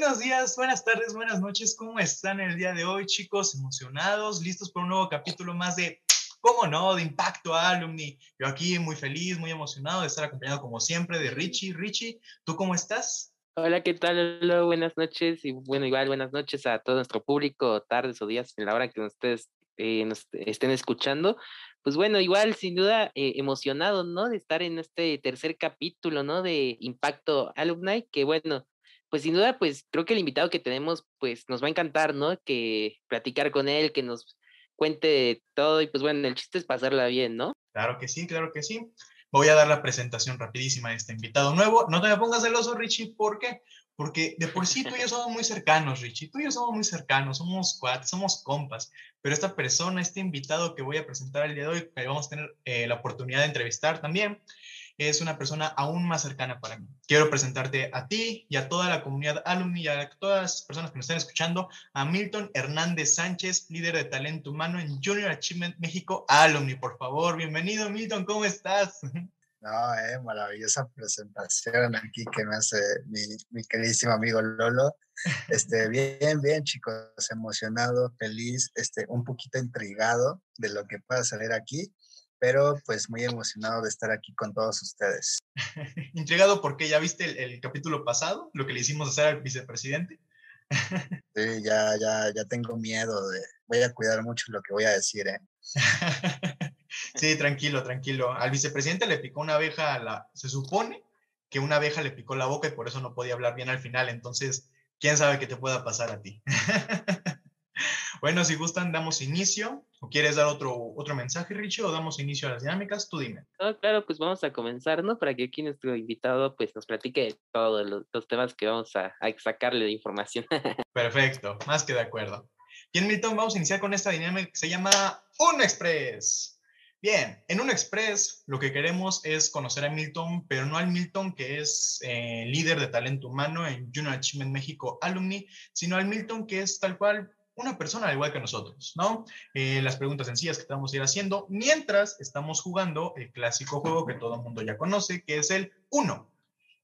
Buenos días, buenas tardes, buenas noches. ¿Cómo están el día de hoy, chicos? ¿Emocionados? ¿Listos por un nuevo capítulo más de, cómo no, de Impacto Alumni? Yo aquí muy feliz, muy emocionado de estar acompañado como siempre de Richie. Richie, ¿tú cómo estás? Hola, ¿qué tal? Hola, buenas noches y bueno, igual buenas noches a todo nuestro público, tardes o días en la hora que ustedes eh, nos estén escuchando. Pues bueno, igual sin duda eh, emocionado, ¿no? De estar en este tercer capítulo, ¿no? De Impacto Alumni, que bueno, pues sin duda, pues creo que el invitado que tenemos, pues nos va a encantar, ¿no? Que platicar con él, que nos cuente todo y pues bueno, el chiste es pasarla bien, ¿no? Claro que sí, claro que sí. Voy a dar la presentación rapidísima de este invitado nuevo. No te me pongas celoso, Richie, ¿por qué? Porque de por sí tú y yo somos muy cercanos, Richie. Tú y yo somos muy cercanos, somos cuates, somos compas. Pero esta persona, este invitado que voy a presentar el día de hoy, que vamos a tener eh, la oportunidad de entrevistar también, es una persona aún más cercana para mí. Quiero presentarte a ti y a toda la comunidad alumni y a todas las personas que nos están escuchando, a Milton Hernández Sánchez, líder de talento humano en Junior Achievement México Alumni. Por favor, bienvenido Milton, ¿cómo estás? No, eh, maravillosa presentación aquí que me hace mi, mi queridísimo amigo Lolo. Este, bien, bien, chicos, emocionado, feliz, este, un poquito intrigado de lo que pueda salir aquí pero pues muy emocionado de estar aquí con todos ustedes. Intrigado porque ya viste el, capítulo pasado, lo que le hicimos hacer al vicepresidente. sí, ya, ya, ya tengo miedo de, voy a cuidar mucho lo que voy a decir, ¿eh? sí, tranquilo, tranquilo. Al vicepresidente le picó una abeja, a la, se supone que una abeja le picó la boca y por eso no podía hablar bien al final, entonces, ¿quién sabe qué te pueda pasar a ti? Bueno, si gustan, damos inicio. ¿O quieres dar otro, otro mensaje, Richie, o damos inicio a las dinámicas? Tú dime. claro, pues vamos a comenzar, ¿no? Para que aquí nuestro invitado pues nos platique todos los, temas que vamos a, sacarle de información. Perfecto, más que de acuerdo. Bien, Milton, vamos a iniciar con esta dinámica que se llama Un Express. Bien, en un Express lo que queremos es conocer a Milton, pero no al Milton que es eh, líder de talento humano en Junior Achievement México Alumni, sino al Milton que es tal cual una persona al igual que nosotros, ¿no? Eh, las preguntas sencillas que vamos a ir haciendo mientras estamos jugando el clásico juego que todo el mundo ya conoce, que es el 1.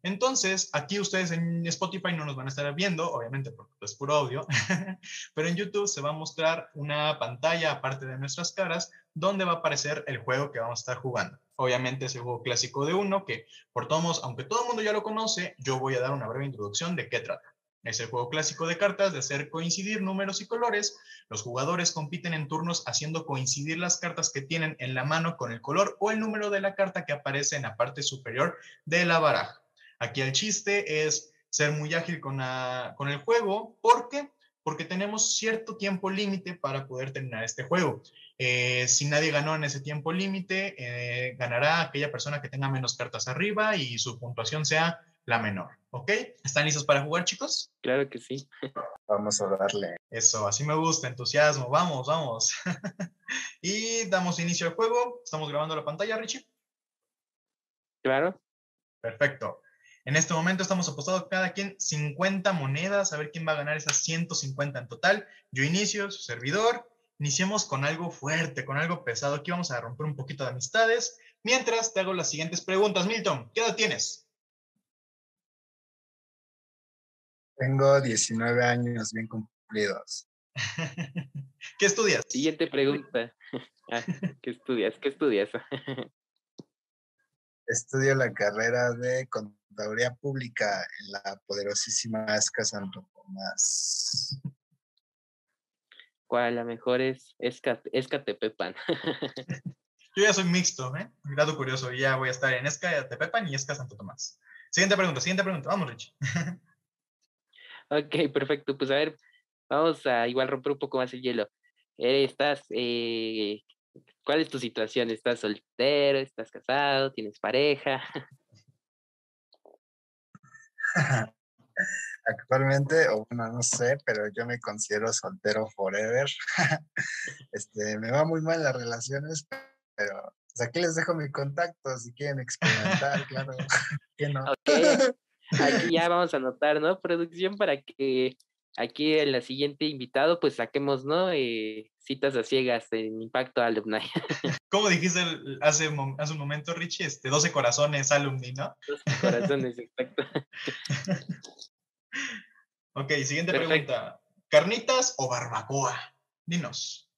Entonces, aquí ustedes en Spotify no nos van a estar viendo, obviamente porque es puro audio, pero en YouTube se va a mostrar una pantalla aparte de nuestras caras donde va a aparecer el juego que vamos a estar jugando. Obviamente es el juego clásico de uno que por todos, aunque todo el mundo ya lo conoce, yo voy a dar una breve introducción de qué trata. Es el juego clásico de cartas de hacer coincidir números y colores. Los jugadores compiten en turnos haciendo coincidir las cartas que tienen en la mano con el color o el número de la carta que aparece en la parte superior de la baraja. Aquí el chiste es ser muy ágil con, el juego. ¿Por qué? Porque tenemos cierto tiempo límite para poder terminar este juego. Eh, si nadie ganó en ese tiempo límite, eh, ganará aquella persona que tenga menos cartas arriba y su puntuación sea la menor. ¿Ok? ¿Están listos para jugar, chicos? Claro que sí. Vamos a darle. Eso, así me gusta, entusiasmo. Vamos, vamos. y damos inicio al juego. Estamos grabando la pantalla, Richie. Claro. Perfecto. En este momento estamos apostando cada quien 50 monedas, a ver quién va a ganar esas 150 en total. Yo inicio, su servidor. Iniciemos con algo fuerte, con algo pesado. Aquí vamos a romper un poquito de amistades. Mientras te hago las siguientes preguntas. Milton, ¿qué edad tienes? Tengo 19 años bien cumplidos. ¿Qué estudias? Siguiente pregunta. Ah, ¿Qué estudias? ¿Qué estudias? Estudio la carrera de Contaduría Pública en la poderosísima ESCA Santo Tomás. ¿Cuál? La mejor es Escatepepan. Yo ya soy mixto, ¿eh? Grado curioso, ya voy a estar en Escatepepan y Esca Santo Tomás. Siguiente pregunta, siguiente pregunta. Vamos, Rich. Ok, perfecto. Pues a ver, vamos a igual romper un poco más el hielo. ¿Estás, eh, cuál es tu situación? ¿Estás soltero? ¿Estás casado? ¿Tienes pareja? Actualmente, o bueno, no sé, pero yo me considero soltero forever. este, me va muy mal las relaciones, pero pues aquí les dejo mi contacto si quieren experimentar, claro. ¿Qué no? Aquí ya vamos a anotar, ¿no? Producción para que aquí en la siguiente invitado, pues saquemos, ¿no? Eh, citas a ciegas en Impacto Alumni. ¿Cómo dijiste hace, hace un momento, Richie? Este, 12 corazones alumni, ¿no? 12 corazones, exacto. Ok, siguiente pregunta. ¿Carnitas o barbacoa? Dinos.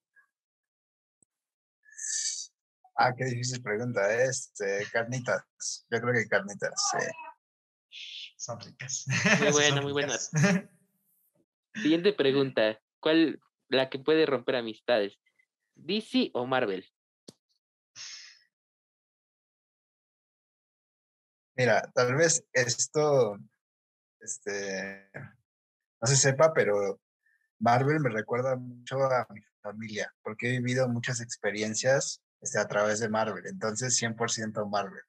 Ah, qué difícil pregunta. Este, carnitas. Yo creo que carnitas, sí. Son ricas. Muy buena, Son muy buena. ricas. Siguiente pregunta. ¿Cuál la que puede romper amistades? ¿DC o Marvel? Mira, tal vez esto, este, no se sepa, pero Marvel me recuerda mucho a mi familia, porque he vivido muchas experiencias este, a través de Marvel. Entonces, 100% Marvel.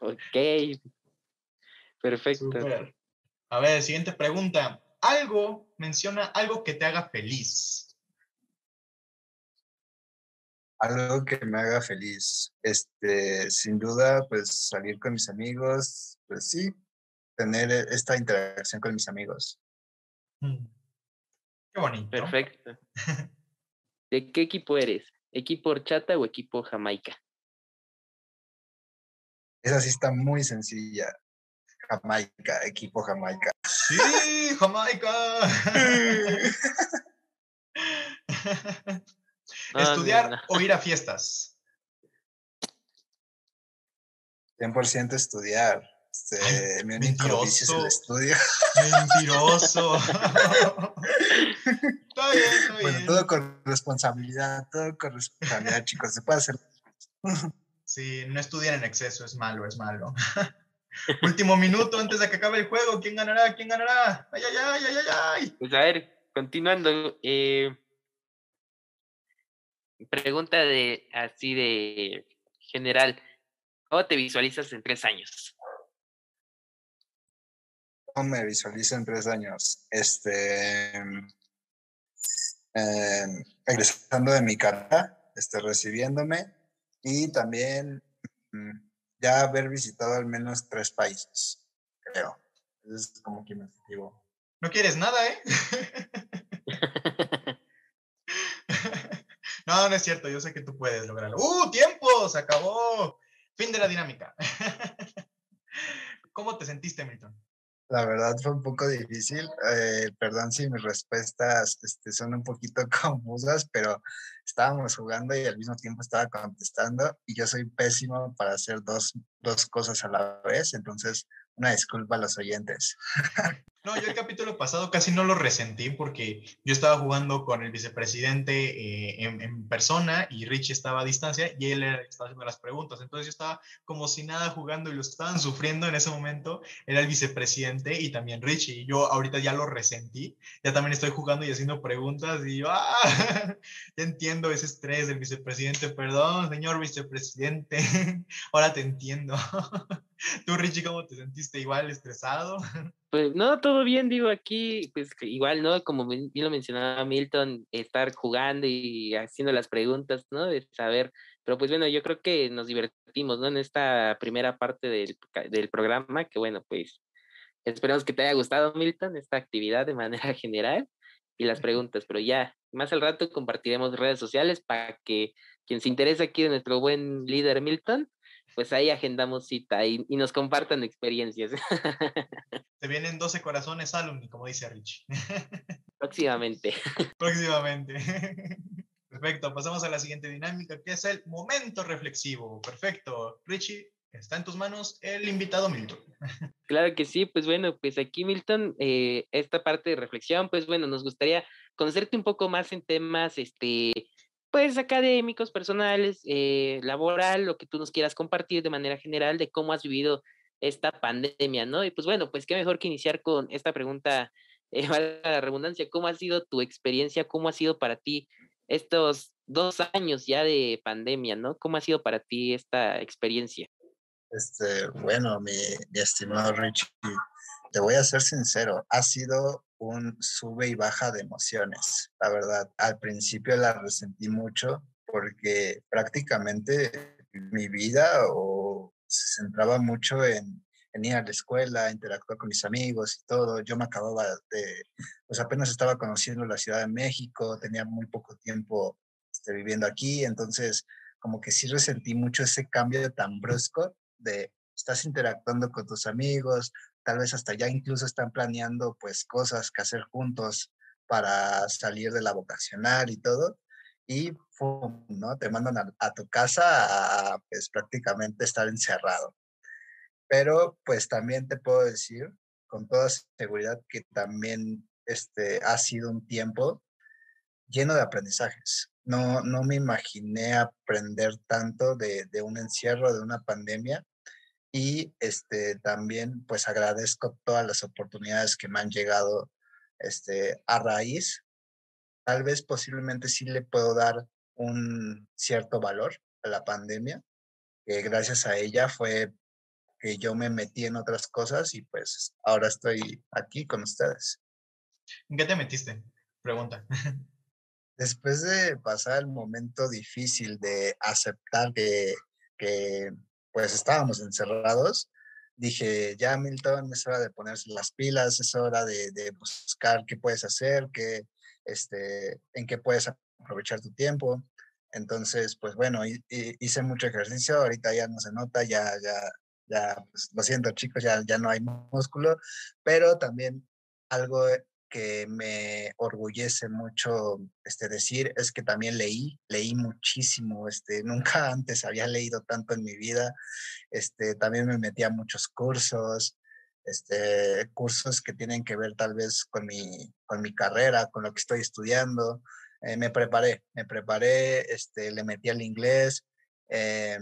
Ok. Perfecto. A ver, siguiente pregunta. Algo, menciona algo que te haga feliz. Algo que me haga feliz. Este, sin duda, pues salir con mis amigos, pues sí, tener e- esta interacción con mis amigos. Mm. Qué bonito. Perfecto. ¿De qué equipo eres? ¿Equipo horchata o equipo jamaica? Esa sí está muy sencilla. Jamaica, equipo Jamaica. Sí, Jamaica. No, no, Estudiar no. o ir a fiestas. 100% estudiar. Este, mi único vicio es el mentiroso. estudio. Mentiroso. está bien, está Bueno, bien. todo con responsabilidad, todo con responsabilidad, chicos. Se puede hacer. Sí, no estudian en exceso, es malo, es malo. Último minuto antes de que acabe el juego. ¿Quién ganará? ¿Quién ganará? Ay, ay, ay, ay, ay, ay. Pues a ver, continuando. eh, pregunta de así de general. ¿Cómo te visualizas en tres años? ¿Cómo me visualizo en tres años? Este. em, egresando de mi carrera, este, recibiéndome y también mm, ya haber visitado al menos tres países, creo. Eso es como que mi objetivo. No quieres nada, ¿eh? No, no es cierto, yo sé que tú puedes lograrlo. ¡Uh, tiempo! Se acabó. Fin de la dinámica. ¿Cómo te sentiste, Milton? La verdad fue un poco difícil. eh, perdón si mis respuestas este, son un poquito confusas, pero estábamos jugando y al mismo tiempo estaba contestando y yo soy pésimo para hacer dos, dos cosas a la vez. Entonces, una disculpa a los oyentes. No, yo el capítulo pasado casi no lo resentí porque yo estaba jugando con el vicepresidente eh, en, en persona y Richie estaba a distancia y él estaba haciendo las preguntas. Entonces yo estaba como si nada jugando y que estaban sufriendo en ese momento era el vicepresidente y también Richie. Y yo ahorita ya lo resentí, ya también estoy jugando y haciendo preguntas y yo, ¡ah! ya entiendo ese estrés del vicepresidente. Perdón, señor vicepresidente, ahora te entiendo. Tú, Richie, ¿cómo te sentiste? ¿Igual estresado? Pues no, todo bien, digo, aquí, pues igual, ¿no? Como bien lo mencionaba Milton, estar jugando y haciendo las preguntas, ¿no? De saber, pero pues bueno, yo creo que nos divertimos, ¿no? En esta primera parte del, del programa, que bueno, pues esperemos que te haya gustado, Milton, esta actividad de manera general y las preguntas, pero ya, más al rato compartiremos redes sociales para que quien se interese aquí de nuestro buen líder Milton, pues ahí agendamos cita y, y nos compartan experiencias. Te vienen 12 corazones alumni, como dice Richie. Próximamente. Próximamente. Perfecto, pasamos a la siguiente dinámica, que es el momento reflexivo. Perfecto. Richie, está en tus manos el invitado Milton. Claro que sí, pues bueno, pues aquí Milton, eh, esta parte de reflexión, pues bueno, nos gustaría conocerte un poco más en temas, este, pues académicos, personales, eh, laboral, lo que tú nos quieras compartir de manera general de cómo has vivido esta pandemia, ¿no? Y pues bueno, pues qué mejor que iniciar con esta pregunta, eh, la redundancia, ¿cómo ha sido tu experiencia? ¿Cómo ha sido para ti estos dos años ya de pandemia, ¿no? ¿Cómo ha sido para ti esta experiencia? Este, bueno, mi, mi estimado Richie, te voy a ser sincero, ha sido un sube y baja de emociones, la verdad. Al principio la resentí mucho porque prácticamente mi vida o se centraba mucho en, en ir a la escuela, interactuar con mis amigos y todo. Yo me acababa de, pues apenas estaba conociendo la Ciudad de México, tenía muy poco tiempo este, viviendo aquí, entonces como que sí resentí mucho ese cambio tan brusco de estás interactuando con tus amigos, tal vez hasta ya incluso están planeando pues cosas que hacer juntos para salir de la vocacional y todo. Y ¿no? Te mandan a, tu casa a, pues prácticamente estar encerrado. Pero pues también te puedo decir con toda seguridad que también este, ha sido un tiempo lleno de aprendizajes. No, no me imaginé aprender tanto de, de un encierro, de una pandemia, y este, también pues agradezco todas las oportunidades que me han llegado este, a raíz. Tal vez posiblemente sí le puedo dar un cierto valor a la pandemia, que gracias a ella fue que yo me metí en otras cosas y pues ahora estoy aquí con ustedes. ¿En qué te metiste? Pregunta. Después de pasar el momento difícil de aceptar que, que pues estábamos encerrados, dije, ya Milton, es hora de ponerse las pilas, es hora de, buscar qué puedes hacer, qué, este, en qué puedes aprovechar tu tiempo. Entonces, pues bueno, hice mucho ejercicio, ahorita ya no se nota, ya, ya, ya, pues, lo siento chicos, ya, ya no hay músculo, pero también algo que me orgullece mucho este, decir es que también leí, leí muchísimo, este, nunca antes había leído tanto en mi vida, este, también me metí a muchos cursos, este, cursos que tienen que ver tal vez con mi, con mi carrera, con lo que estoy estudiando, eh, me preparé, me preparé, este, le metí al inglés, eh,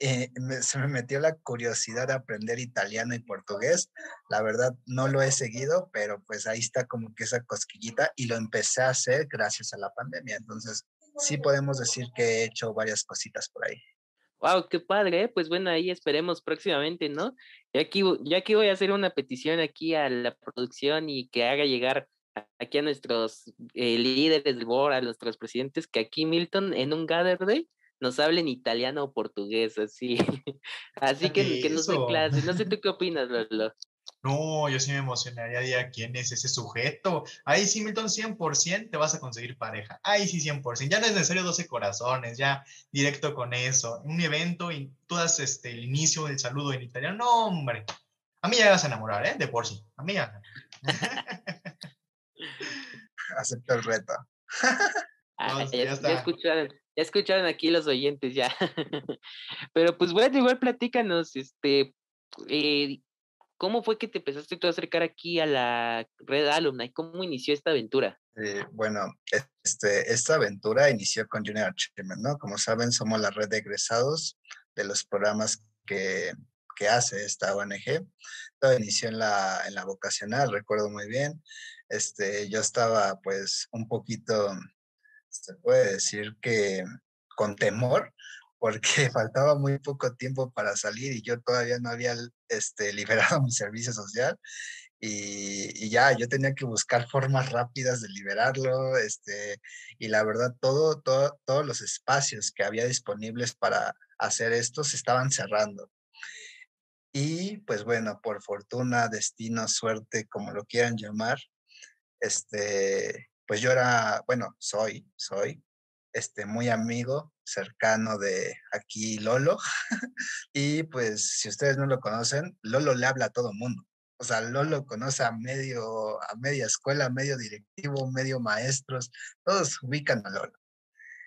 eh, se me metió la curiosidad de aprender italiano y portugués. La verdad no lo he seguido, pero pues ahí está como que esa cosquillita y lo empecé a hacer gracias a la pandemia. Entonces sí podemos decir que he hecho varias cositas por ahí. Wow, qué padre, ¿eh? pues bueno, ahí esperemos próximamente, ¿no? Y aquí, ya aquí voy a hacer una petición aquí a la producción y que haga llegar aquí a nuestros eh, líderes del board, a nuestros presidentes, que aquí Milton en un Gather Day nos hablen italiano o portugués, así. así que, que nos den clases. No sé tú qué opinas, Lolo. No, yo sí me emocionaría de quién es ese sujeto. Ahí sí, Milton, 100% te vas a conseguir pareja. Ahí sí, 100%. Ya no es necesario 12 corazones, ya directo con eso. Un evento y tú das este, el inicio del saludo en italiano. No, hombre. A mí ya vas a enamorar, ¿eh? De por sí. A mí ya. Acepto el reto. Ah, ya, escucharon, ya escucharon aquí los oyentes ya. Pero pues bueno, igual platícanos, este, eh, ¿cómo fue que te empezaste tú a acercar aquí a la red alumna y cómo inició esta aventura? Eh, bueno, este, esta aventura inició con Junior Achievement, ¿no? Como saben, somos la red de egresados de los programas que, que hace esta ONG. Todo inició en la, en la vocacional, recuerdo muy bien. Este, yo estaba pues un poquito se puede decir que con temor, porque faltaba muy poco tiempo para salir y yo todavía no había este, liberado mi servicio social. Y, ya yo tenía que buscar formas rápidas de liberarlo, este, y la verdad todo, todo, todos los espacios que había disponibles para hacer esto se estaban cerrando. Y pues bueno, por fortuna, destino, suerte, como lo quieran llamar, este, pues yo era, bueno, soy, soy, este, muy amigo, cercano de aquí Lolo. y pues si ustedes no lo conocen, Lolo le habla a todo mundo. O sea, Lolo conoce a medio, a media escuela, medio directivo, medio maestros, todos ubican a Lolo.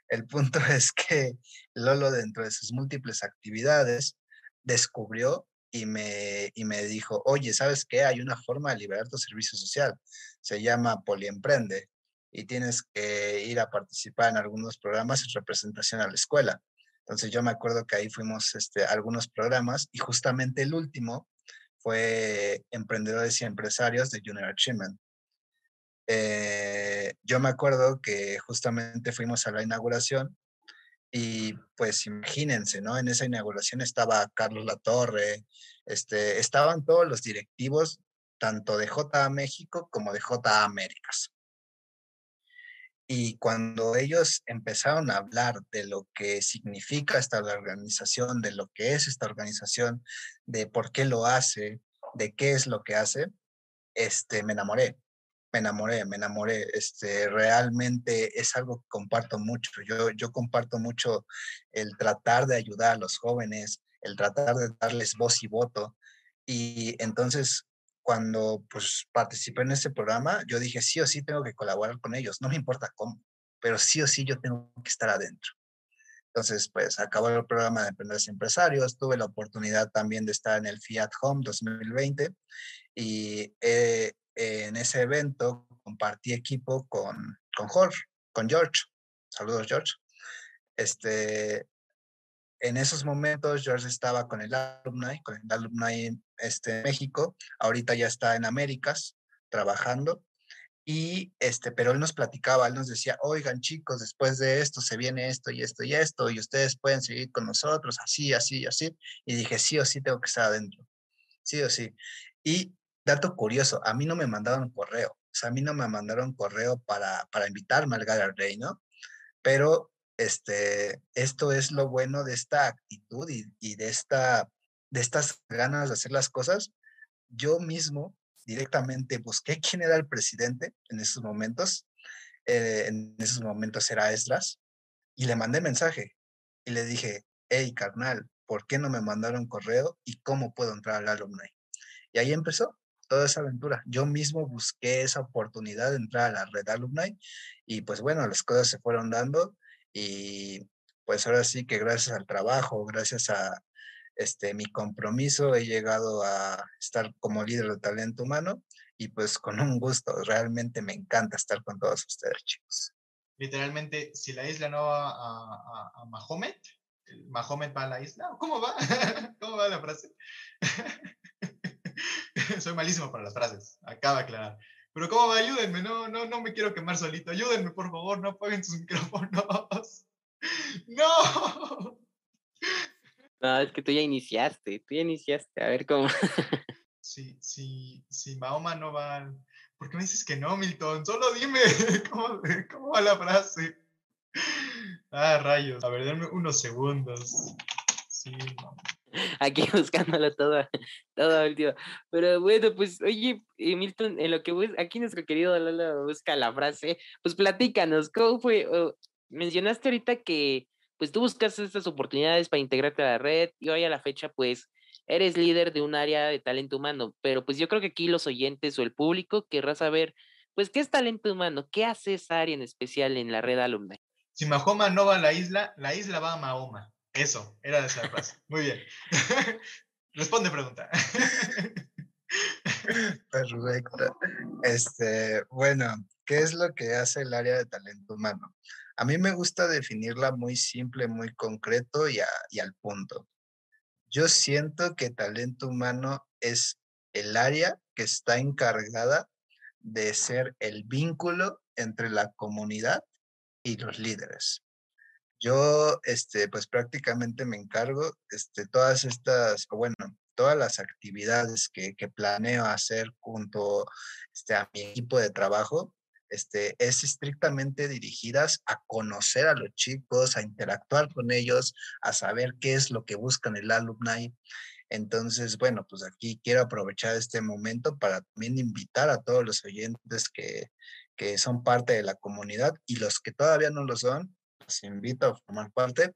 El punto es que Lolo dentro de sus múltiples actividades descubrió y me, y me dijo, oye, ¿sabes qué? Hay una forma de liberar tu servicio social. Se llama Poliemprende y tienes que ir a participar en algunos programas en representación a la escuela. Entonces yo me acuerdo que ahí fuimos este, a algunos programas y justamente el último fue Emprendedores y Empresarios de Junior Achievement. Eh, yo me acuerdo que justamente fuimos a la inauguración y pues imagínense, ¿no? En esa inauguración estaba Carlos Latorre, este, estaban todos los directivos tanto de JA México como de JA Américas. Y cuando ellos empezaron a hablar de lo que significa esta organización, de lo que es esta organización, de por qué lo hace, de qué es lo que hace, este, me enamoré, me enamoré, me enamoré. Este, realmente es algo que comparto mucho. Yo, yo comparto mucho el tratar de ayudar a los jóvenes, el tratar de darles voz y voto. Y entonces cuando pues participé en este programa, yo dije, sí o sí tengo que colaborar con ellos, no me importa cómo, pero sí o sí yo tengo que estar adentro. Entonces, pues acabó el programa de Emprendedores Empresarios, tuve la oportunidad también de estar en el Fiat Home 2020 y eh, en ese evento compartí equipo con, con Jorge, con George. Saludos, George. Este, en esos momentos George estaba con el alumni, con el alumni este, México, ahorita ya está en Américas trabajando y este, pero él nos platicaba, él nos decía, oigan chicos, después de esto se viene esto y esto y esto, y ustedes pueden seguir con nosotros, así, así, así. Y dije, sí o sí tengo que estar adentro, sí o sí. Y dato curioso, a mí no me mandaron correo, o sea, a mí no me mandaron correo para, para invitarme al Gala Rey, ¿no? Pero este, esto es lo bueno de esta actitud y, de, esta, de estas ganas de hacer las cosas. Yo mismo directamente busqué quién era el presidente en esos momentos. Eh, en esos momentos era Esdras. Y le mandé mensaje y le dije, hey, carnal, ¿por qué no me mandaron correo y cómo puedo entrar al alumni? Y ahí empezó toda esa aventura. Yo mismo busqué esa oportunidad de entrar a la red alumni y pues bueno, las cosas se fueron dando y pues ahora sí que gracias al trabajo, gracias a, este, mi compromiso, he llegado a estar como líder de talento humano y pues con un gusto, realmente me encanta estar con todos ustedes, chicos. Literalmente, si la isla no va a, a, Mahomet, Mahomet va a la isla, ¿cómo va? ¿Cómo va la frase? Soy malísimo para las frases, acaba de aclarar. Pero ¿cómo va? Ayúdenme, no, no, no me quiero quemar solito. Ayúdenme, por favor, no apaguen sus micrófonos. ¡No! No, es que tú ya iniciaste, tú ya iniciaste, a ver cómo. Sí, sí, sí, Mahoma no va. ¿Por qué me dices que no, Milton? Solo dime cómo, cómo va la frase. Ah, rayos. A ver, denme unos segundos. Sí, Aquí buscándolo todo, todo último. Pero bueno, pues, oye, eh, Milton, en lo que bus aquí nuestro querido Lolo busca la frase, pues platícanos, ¿cómo fue? mencionaste ahorita que pues tú buscas estas oportunidades para integrarte a la red y hoy a la fecha pues eres líder de un área de talento humano, pero pues yo creo que aquí los oyentes o el público querrá saber pues qué es talento humano, qué hace esa área en especial en la red alumna. Si Mahoma no va a la isla, la isla va a Mahoma. Eso, era esa frase. Muy bien. Responde pregunta. Perfecto. Este, bueno, ¿qué es lo que hace el área de talento humano? A mí me gusta definirla muy simple, muy concreto y, al punto. Yo siento que talento humano es el área que está encargada de ser el vínculo entre la comunidad y los líderes. Yo, este, pues prácticamente me encargo, este, todas estas, bueno, todas las actividades que, planeo hacer junto este, a mi equipo de trabajo, este, es estrictamente dirigidas a conocer a los chicos, a interactuar con ellos, a saber qué es lo que buscan el alumni. Entonces, bueno, pues aquí quiero aprovechar este momento para también invitar a todos los oyentes que, que son parte de la comunidad y los que todavía no lo son, los invito a formar parte,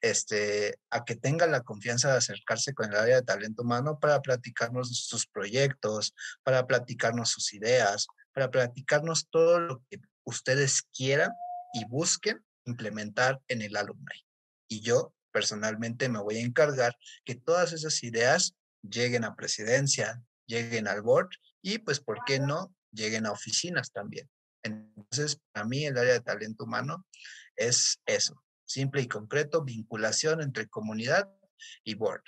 este, a que tengan la confianza de acercarse con el área de talento humano para platicarnos sus proyectos, para platicarnos sus ideas, para platicarnos todo lo que ustedes quieran y busquen implementar en el alumni. Y yo personalmente me voy a encargar que todas esas ideas lleguen a presidencia, lleguen al board y pues, ¿por qué no? Lleguen a oficinas también. Entonces, para mí el área de talento humano es eso, simple y concreto, vinculación entre comunidad y board.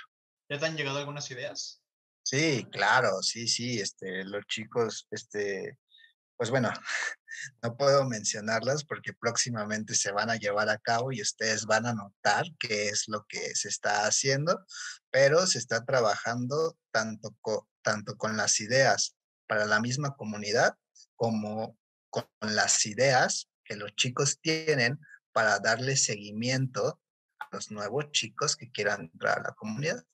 ¿Ya te han llegado algunas ideas? Sí, claro, sí, sí, este, los chicos, este, pues bueno, no puedo mencionarlas porque próximamente se van a llevar a cabo y ustedes van a notar qué es lo que se está haciendo, pero se está trabajando tanto, tanto con las ideas para la misma comunidad como con las ideas que los chicos tienen para darle seguimiento a los nuevos chicos que quieran entrar a la comunidad.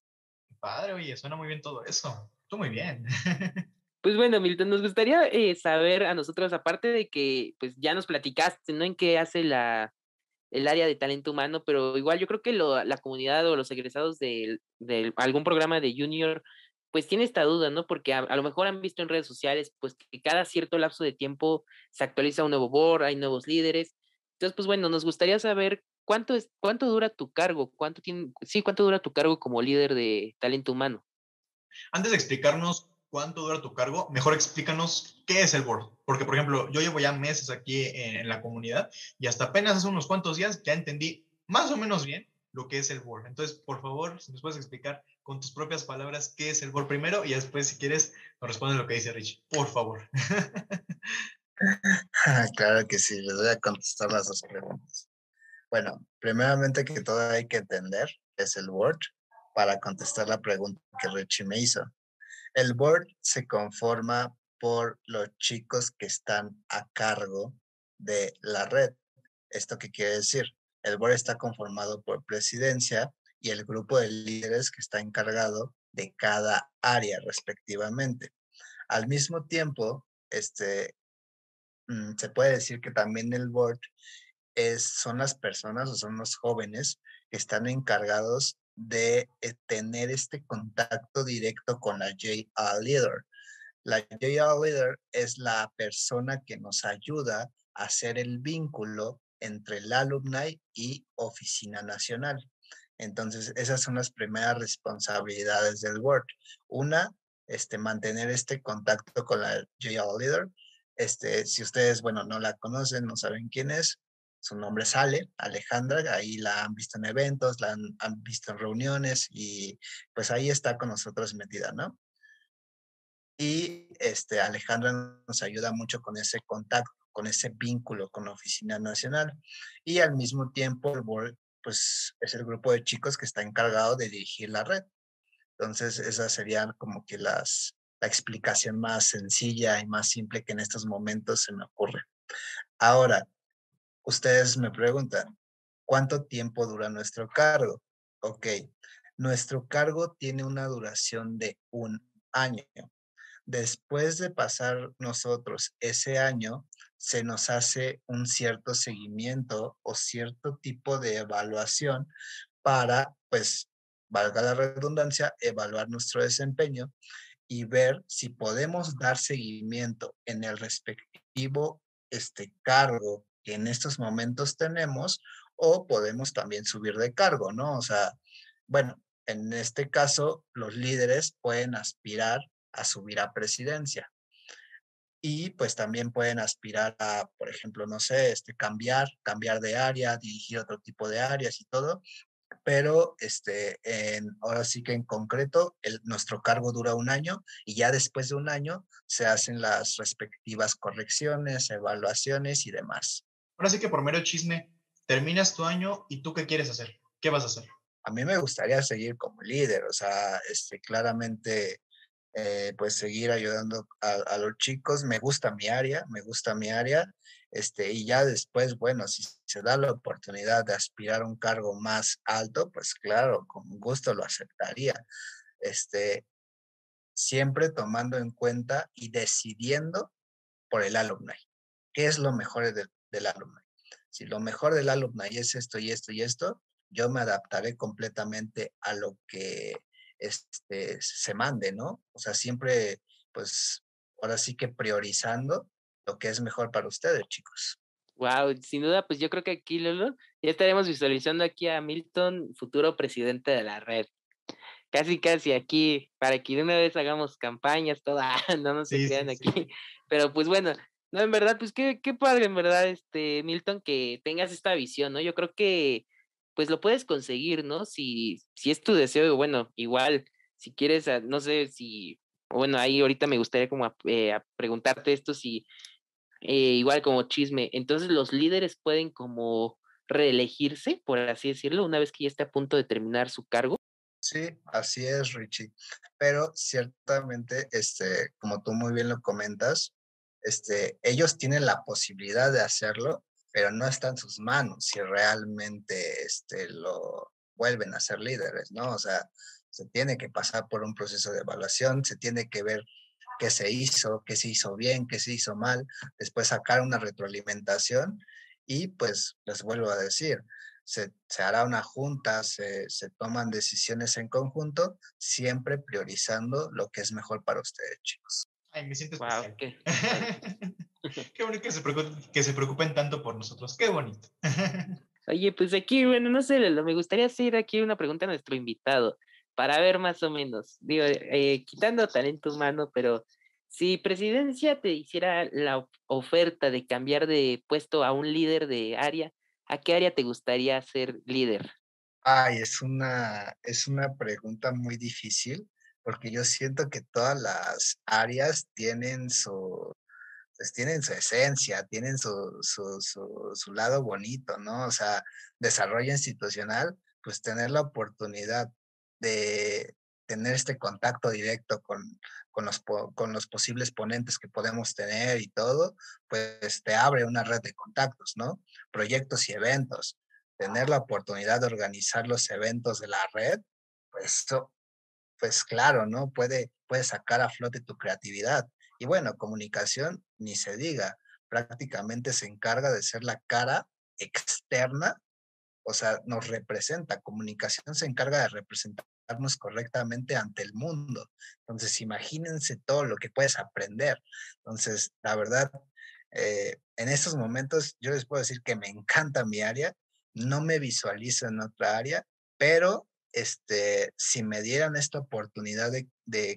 Padre, oye, suena muy bien todo eso. Tú muy bien. Pues bueno, Milton, nos gustaría eh, saber a nosotros, aparte de que pues ya nos platicaste, ¿no? En qué hace la, el área de talento humano, pero igual yo creo que lo, la comunidad o los egresados de, de, algún programa de junior, pues tiene esta duda, ¿no? Porque a, lo mejor han visto en redes sociales, pues que cada cierto lapso de tiempo se actualiza un nuevo board, hay nuevos líderes. Entonces, pues bueno, nos gustaría saber cuánto es, cuánto dura tu cargo, cuánto tiene, sí, cuánto dura tu cargo como líder de talento humano. Antes de explicarnos cuánto dura tu cargo, mejor explícanos qué es el board. Porque, por ejemplo, yo llevo ya meses aquí en, la comunidad y hasta apenas hace unos cuantos días ya entendí más o menos bien lo que es el board. Entonces, por favor, si nos puedes explicar con tus propias palabras qué es el board primero y después, si quieres, nos responde lo que dice Rich. Por favor. claro que sí, les voy a contestar las dos preguntas. Bueno, primeramente que todo hay que entender es el board para contestar la pregunta que Richie me hizo. El board se conforma por los chicos que están a cargo de la red. ¿Esto qué quiere decir? El board está conformado por presidencia y el grupo de líderes que está encargado de cada área respectivamente. Al mismo tiempo, este, se puede decir que también el board es, son las personas o son los jóvenes que están encargados de eh, tener este contacto directo con la JR Leader. La JR Leader es la persona que nos ayuda a hacer el vínculo entre el alumni y Oficina Nacional. Entonces, esas son las primeras responsabilidades del Word. Una, este, mantener este contacto con la JL Leader. Este, si ustedes, bueno, no la conocen, no saben quién es, su nombre sale, Alejandra, ahí la han visto en eventos, la han, visto en reuniones y pues ahí está con nosotros metida, ¿no? Y este, Alejandra nos ayuda mucho con ese contacto con ese vínculo con la Oficina Nacional. Y al mismo tiempo, el board, pues es el grupo de chicos que está encargado de dirigir la red. Entonces, esa sería como que las, la explicación más sencilla y más simple que en estos momentos se me ocurre. Ahora, ustedes me preguntan, ¿cuánto tiempo dura nuestro cargo? Ok, nuestro cargo tiene una duración de un año. Después de pasar nosotros ese año, se nos hace un cierto seguimiento o cierto tipo de evaluación para, pues, valga la redundancia, evaluar nuestro desempeño y ver si podemos dar seguimiento en el respectivo este cargo que en estos momentos tenemos o podemos también subir de cargo, ¿no? O sea, bueno, en este caso los líderes pueden aspirar a subir a presidencia y pues también pueden aspirar a, por ejemplo, no sé, este, cambiar, cambiar de área, dirigir otro tipo de áreas y todo, pero este, en, ahora sí que en concreto el, nuestro cargo dura un año y ya después de un año se hacen las respectivas correcciones, evaluaciones y demás. Ahora sí que por mero chisme, terminas tu año y tú qué quieres hacer, qué vas a hacer. A mí me gustaría seguir como líder, o sea, este, claramente eh, pues seguir ayudando a, los chicos. Me gusta mi área, me gusta mi área. Este, y ya después, bueno, si se da la oportunidad de aspirar a un cargo más alto, pues claro, con gusto lo aceptaría. Este, siempre tomando en cuenta y decidiendo por el alumni. ¿Qué es lo mejor del, alumni? Si lo mejor del alumni es esto y esto y esto, yo me adaptaré completamente a lo que este, se mande, ¿no? O sea, siempre, pues, ahora sí que priorizando lo que es mejor para ustedes, chicos. Wow, sin duda, pues yo creo que aquí, Lolo, ya estaremos visualizando aquí a Milton, futuro presidente de la red. Casi, casi aquí, para que de una vez hagamos campañas, todas, no nos se quedan aquí. Pero pues bueno, no, en verdad, pues qué, qué padre, en verdad, este, Milton, que tengas esta visión, ¿no? Yo creo que pues lo puedes conseguir, ¿no? Si, si es tu deseo, bueno, igual, si quieres, ah, no sé si, bueno, ahí ahorita me gustaría como eh, preguntarte esto, si eh, igual como chisme, entonces los líderes pueden como reelegirse, por así decirlo, una vez que ya esté a punto de terminar su cargo. Sí, así es, Richie. Pero ciertamente, este, como tú muy bien lo comentas, este, ellos tienen la posibilidad de hacerlo, pero no está en sus manos si realmente este, lo vuelven a ser líderes, ¿no? O sea, se tiene que pasar por un proceso de evaluación, se tiene que ver qué se hizo, qué se hizo bien, qué se hizo mal, después sacar una retroalimentación y pues les vuelvo a decir, se, hará una junta, se, toman decisiones en conjunto, siempre priorizando lo que es mejor para ustedes, chicos. Ay, me siento especial. qué... bonito que se, preocupen, que se preocupen tanto por nosotros, qué bonito. Oye, pues aquí, bueno, no sé, me gustaría hacer aquí una pregunta a nuestro invitado, para ver más o menos, digo, eh, quitando talento humano, pero si presidencia te hiciera la oferta de cambiar de puesto a un líder de área, ¿a qué área te gustaría ser líder? Ay, es una, es una pregunta muy difícil porque yo siento que todas las áreas tienen su, pues tienen su esencia, tienen su, su, su, su, lado bonito, ¿no? O sea, desarrollo institucional, pues tener la oportunidad de tener este contacto directo con, con, los, con los posibles ponentes que podemos tener y todo, pues te abre una red de contactos, ¿no? Proyectos y eventos. Tener la oportunidad de organizar los eventos de la red, pues, pues claro, ¿no? Puede, puede sacar a flote tu creatividad y bueno, comunicación, ni se diga, prácticamente se encarga de ser la cara externa, o sea, nos representa, comunicación se encarga de representarnos correctamente ante el mundo. Entonces, imagínense todo lo que puedes aprender. Entonces, la verdad, eh, en estos momentos yo les puedo decir que me encanta mi área, no me visualizo en otra área, pero este, si me dieran esta oportunidad de,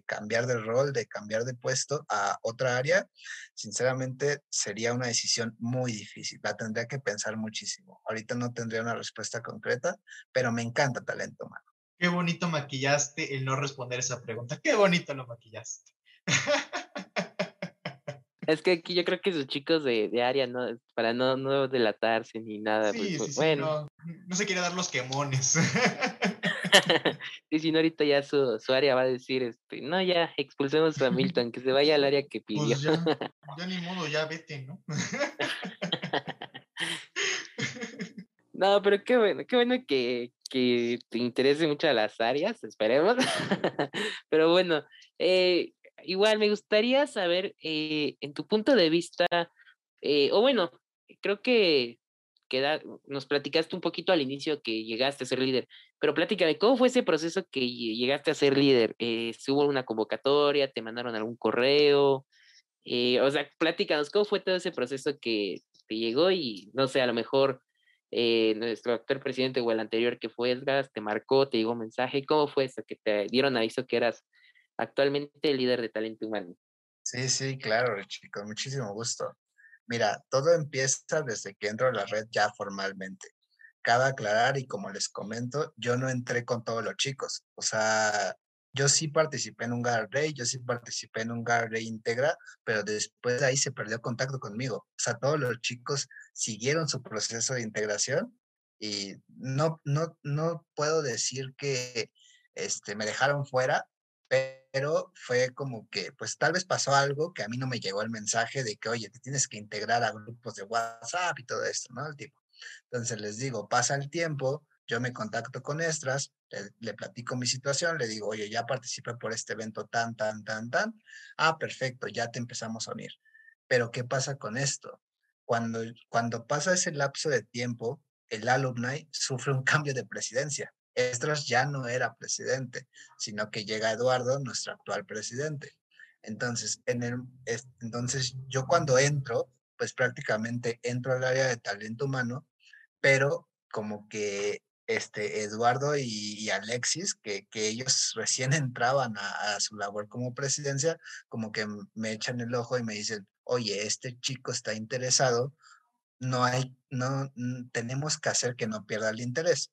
cambiar de rol, de cambiar de puesto a otra área, sinceramente sería una decisión muy difícil. La tendría que pensar muchísimo. Ahorita no tendría una respuesta concreta, pero me encanta talento humano. Qué bonito maquillaste el no responder esa pregunta. Qué bonito lo maquillaste. Es que aquí yo creo que sus chicos de, área, ¿no? Para no, no delatarse ni nada. Sí, pues, sí, bueno. no, se quiere dar los quemones. sí, si no, ahorita ya su, su, área va a decir, este, no, ya expulsemos a Milton, que se vaya al área que pidió. Pues ya, ya ni modo, ya vete, ¿no? no, pero qué bueno, qué bueno que, que te interese mucho a las áreas, esperemos. pero bueno, eh, igual me gustaría saber, eh, en tu punto de vista, eh, o bueno, creo que, nos platicaste un poquito al inicio que llegaste a ser líder, pero pláticame, ¿cómo fue ese proceso que llegaste a ser líder? Eh, ¿Hubo una convocatoria? ¿Te mandaron algún correo? o sea, platícanos, ¿cómo fue todo ese proceso que te llegó? Y no sé, a lo mejor nuestro actual presidente o el anterior que fue Esgas te marcó, te llegó un mensaje, ¿cómo fue eso? Que te dieron aviso que eras actualmente líder de talento humano. Sí, sí, claro, chicos, muchísimo gusto. Mira, todo empieza desde que entro a la red ya formalmente. Cabe aclarar y como les comento, yo no entré con todos los chicos. O sea, yo sí participé en un Day, yo sí participé en un Day Integra, pero después de ahí se perdió contacto conmigo. O sea, todos los chicos siguieron su proceso de integración y no, no, no puedo decir que este, me dejaron fuera, pero fue como que, pues tal vez pasó algo que a mí no me llegó el mensaje de que, oye, te tienes que integrar a grupos de WhatsApp y todo esto, ¿no? El tipo. Entonces les digo, pasa el tiempo, yo me contacto con Estras, le, platico mi situación, le digo, oye, ya participé por este evento tan, tan, tan, tan. Ah, perfecto, ya te empezamos a unir. Pero ¿qué pasa con esto? Cuando, cuando pasa ese lapso de tiempo, el alumni sufre un cambio de presidencia. Estras ya no era presidente, sino que llega Eduardo, nuestro actual presidente. Entonces, entonces yo cuando entro, pues prácticamente entro al área de talento humano, pero como que este, Eduardo y, Alexis, que, ellos recién entraban a, a, su labor como presidencia, como que me echan el ojo y me dicen, oye, este chico está interesado, no hay, no, tenemos que hacer que no pierda el interés.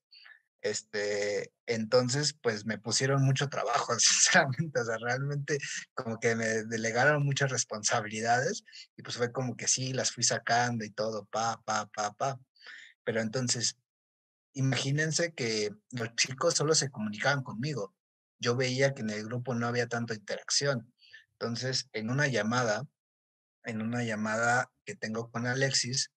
Este, entonces, pues me pusieron mucho trabajo, sinceramente, o sea, realmente como que me delegaron muchas responsabilidades y pues fue como que sí, las fui sacando y todo, pa, pa, pa, pa. Pero entonces, imagínense que los chicos solo se comunicaban conmigo. Yo veía que en el grupo no había tanta interacción. Entonces, en una llamada, en una llamada que tengo con Alexis,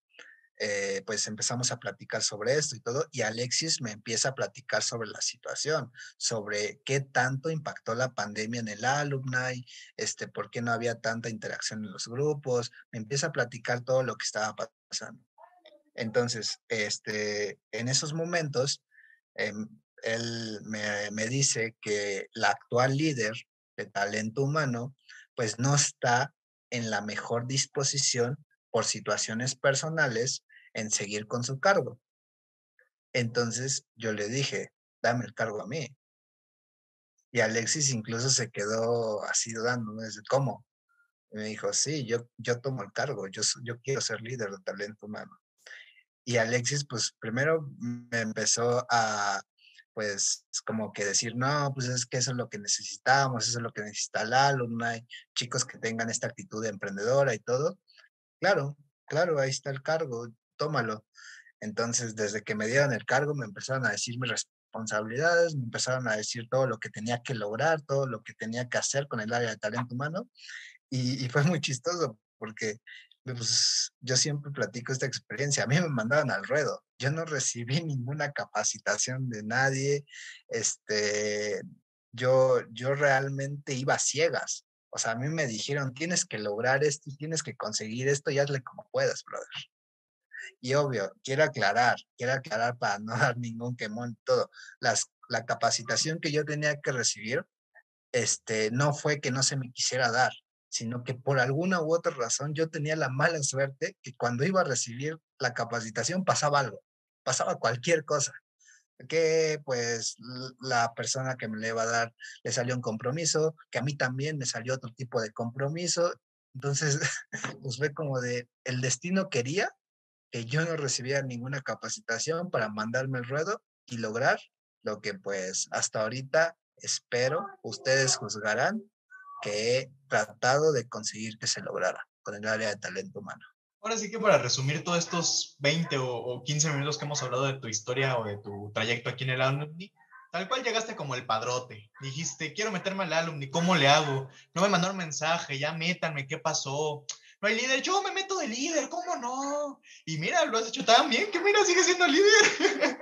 eh, pues empezamos a platicar sobre esto y todo, y Alexis me empieza a platicar sobre la situación, sobre qué tanto impactó la pandemia en el alumni, este, por qué no había tanta interacción en los grupos, me empieza a platicar todo lo que estaba pasando. Entonces, este, en esos momentos, em, él me, me dice que la actual líder de talento humano, pues no está en la mejor disposición por situaciones personales en seguir con su cargo. Entonces yo le dije, dame el cargo a mí. Y Alexis incluso se quedó así dudando. ¿cómo? Y me dijo, sí, yo, yo tomo el cargo, yo, yo quiero ser líder de talento humano. Y Alexis, pues primero me empezó a, pues como que decir, no, pues es que eso es lo que necesitamos, eso es lo que necesita la no hay chicos que tengan esta actitud de emprendedora y todo. Claro, claro, ahí está el cargo, tómalo. Entonces, desde que me dieron el cargo, me empezaron a decir mis responsabilidades, me empezaron a decir todo lo que tenía que lograr, todo lo que tenía que hacer con el área de talento humano. Y, fue muy chistoso porque pues, yo siempre platico esta experiencia. A mí me mandaron al ruedo. Yo no recibí ninguna capacitación de nadie. Este, yo, yo realmente iba a ciegas. O sea, a mí me dijeron, tienes que lograr esto, tienes que conseguir esto y hazle como puedas, brother. Y obvio, quiero aclarar, quiero aclarar para no dar ningún quemón, todo. Las, la capacitación que yo tenía que recibir, este, no fue que no se me quisiera dar, sino que por alguna u otra razón yo tenía la mala suerte que cuando iba a recibir la capacitación pasaba algo, pasaba cualquier cosa que pues la persona que me le iba a dar le salió un compromiso, que a mí también me salió otro tipo de compromiso. Entonces, pues fue como de, el destino quería que yo no recibiera ninguna capacitación para mandarme el ruedo y lograr lo que pues hasta ahorita espero, ustedes juzgarán que he tratado de conseguir que se lograra con el área de talento humano. Ahora sí que para resumir todos estos 20 o, 15 minutos que hemos hablado de tu historia o de tu trayecto aquí en el Alumni, tal cual llegaste como el padrote. Dijiste, quiero meterme al Alumni, ¿cómo le hago? No me mandó un mensaje, ya métanme, ¿qué pasó? No hay líder, yo me meto de líder, ¿cómo no? Y mira, lo has hecho tan bien que mira, sigue siendo líder.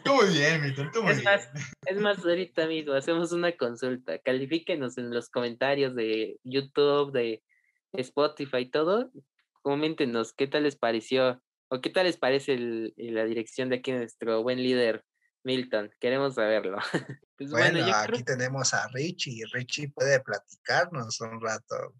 muy bien, mi tonto, muy es Más, es más, ahorita, amigo, hacemos una consulta. Califíquenos en los comentarios de YouTube, de Spotify y todo coméntenos qué tal les pareció o qué tal les parece la dirección de aquí nuestro buen líder Milton. Queremos saberlo. Pues bueno, aquí tenemos a Richie y Richie puede platicarnos un rato,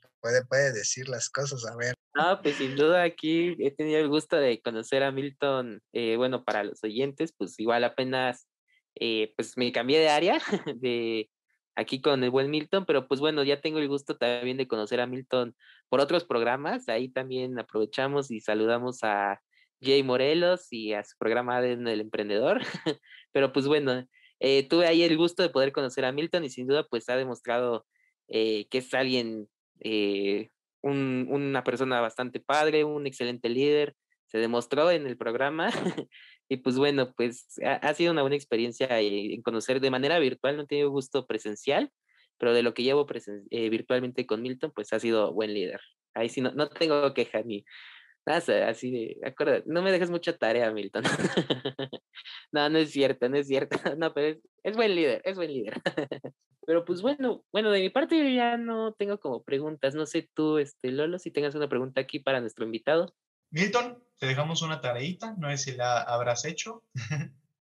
puede, decir las cosas, a ver. No, pues sin duda aquí he tenido el gusto de conocer a Milton, eh, bueno, para los oyentes, pues igual apenas, eh, pues me cambié de área, de aquí con el buen Milton, pero pues bueno, ya tengo el gusto también de conocer a Milton por otros programas. Ahí también aprovechamos y saludamos a Jay Morelos y a su programa de El Emprendedor. pero pues bueno, eh, tuve ahí el gusto de poder conocer a Milton y sin duda pues ha demostrado que es alguien, eh, una persona bastante padre, un excelente líder. Se demostró en el programa Y pues bueno, pues ha, sido una buena experiencia eh, en conocer de manera virtual, no he tenido gusto presencial, pero de lo que llevo eh, virtualmente con Milton, pues ha sido buen líder. Ahí sí no, no tengo queja ni nada, así de, acuerdo, no me dejes mucha tarea, Milton. no, no es cierto, no es cierto. No, pero es, es buen líder, es buen líder. pero pues bueno, bueno, de mi parte yo ya no tengo como preguntas. No sé tú, este, Lolo, si tengas una pregunta aquí para nuestro invitado. Milton, te dejamos una tareita, no sé si la habrás hecho.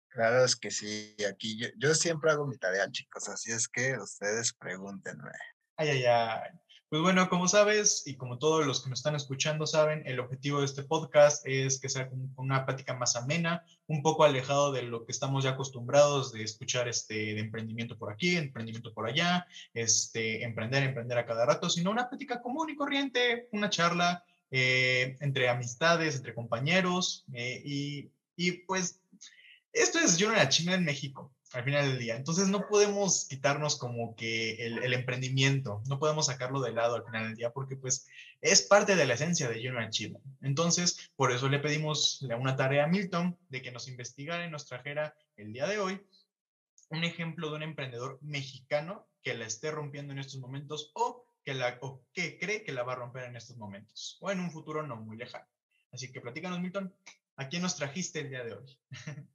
Claro, es que sí, aquí yo, siempre hago mi tarea, chicos, así es que ustedes pregúntenme. Ay, ay, ay. Pues bueno, como sabes, y como todos los que nos están escuchando saben, el objetivo de este podcast es que sea una plática más amena, un poco alejado de lo que estamos ya acostumbrados de escuchar este, de emprendimiento por aquí, emprendimiento por allá, este, emprender, emprender a cada rato, sino una plática común y corriente, una charla eh, entre amistades, entre compañeros, eh, y, y, pues esto es yo la China en México, al final del día. Entonces no podemos quitarnos como que el, emprendimiento, no podemos sacarlo de lado al final del día porque pues es parte de la esencia de Junior Chile. Entonces, por eso le pedimos una tarea a Milton de que nos investigara y nos trajera el día de hoy un ejemplo de un emprendedor mexicano que la esté rompiendo en estos momentos o que, la, o que cree que la va a romper en estos momentos o en un futuro no muy lejano. Así que platícanos, Milton, ¿a quién nos trajiste el día de hoy?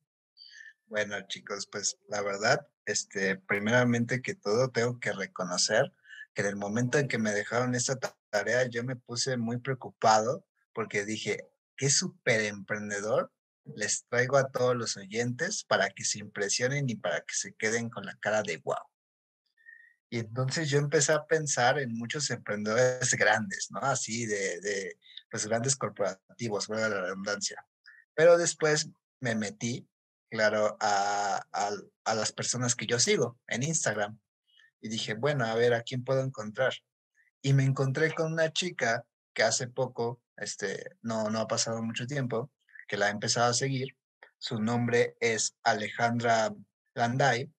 bueno, chicos, pues la verdad, este, primeramente que todo tengo que reconocer que en el momento en que me dejaron esta tarea yo me puse muy preocupado porque dije, qué súper emprendedor les traigo a todos los oyentes para que se impresionen y para que se queden con la cara de wow. Y entonces yo empecé a pensar en muchos emprendedores grandes, ¿no? Así de, de pues grandes corporativos, buena la redundancia. Pero después me metí, claro, a, a, las personas que yo sigo en Instagram. Y dije, bueno, a ver, ¿a quién puedo encontrar? Y me encontré con una chica que hace poco, este, no, no ha pasado mucho tiempo, que la he empezado a seguir. Su nombre es Alejandra Landay.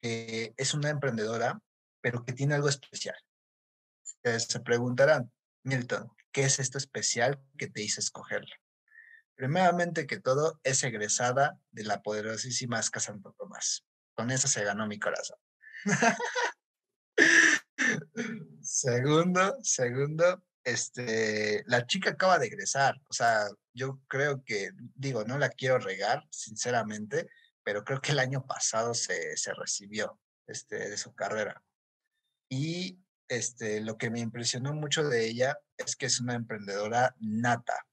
es una emprendedora, pero que tiene algo especial. Ustedes se preguntarán, Milton, ¿qué es esto especial que te hizo escogerla? Primeramente que todo, es egresada de la poderosísima Esca Santo Tomás. Con eso se ganó mi corazón. segundo, segundo, este, la chica acaba de egresar. O sea, yo creo que, digo, no la quiero regar, sinceramente, pero creo que el año pasado se, se recibió este, de su carrera. Y este, lo que me impresionó mucho de ella es que es una emprendedora nata.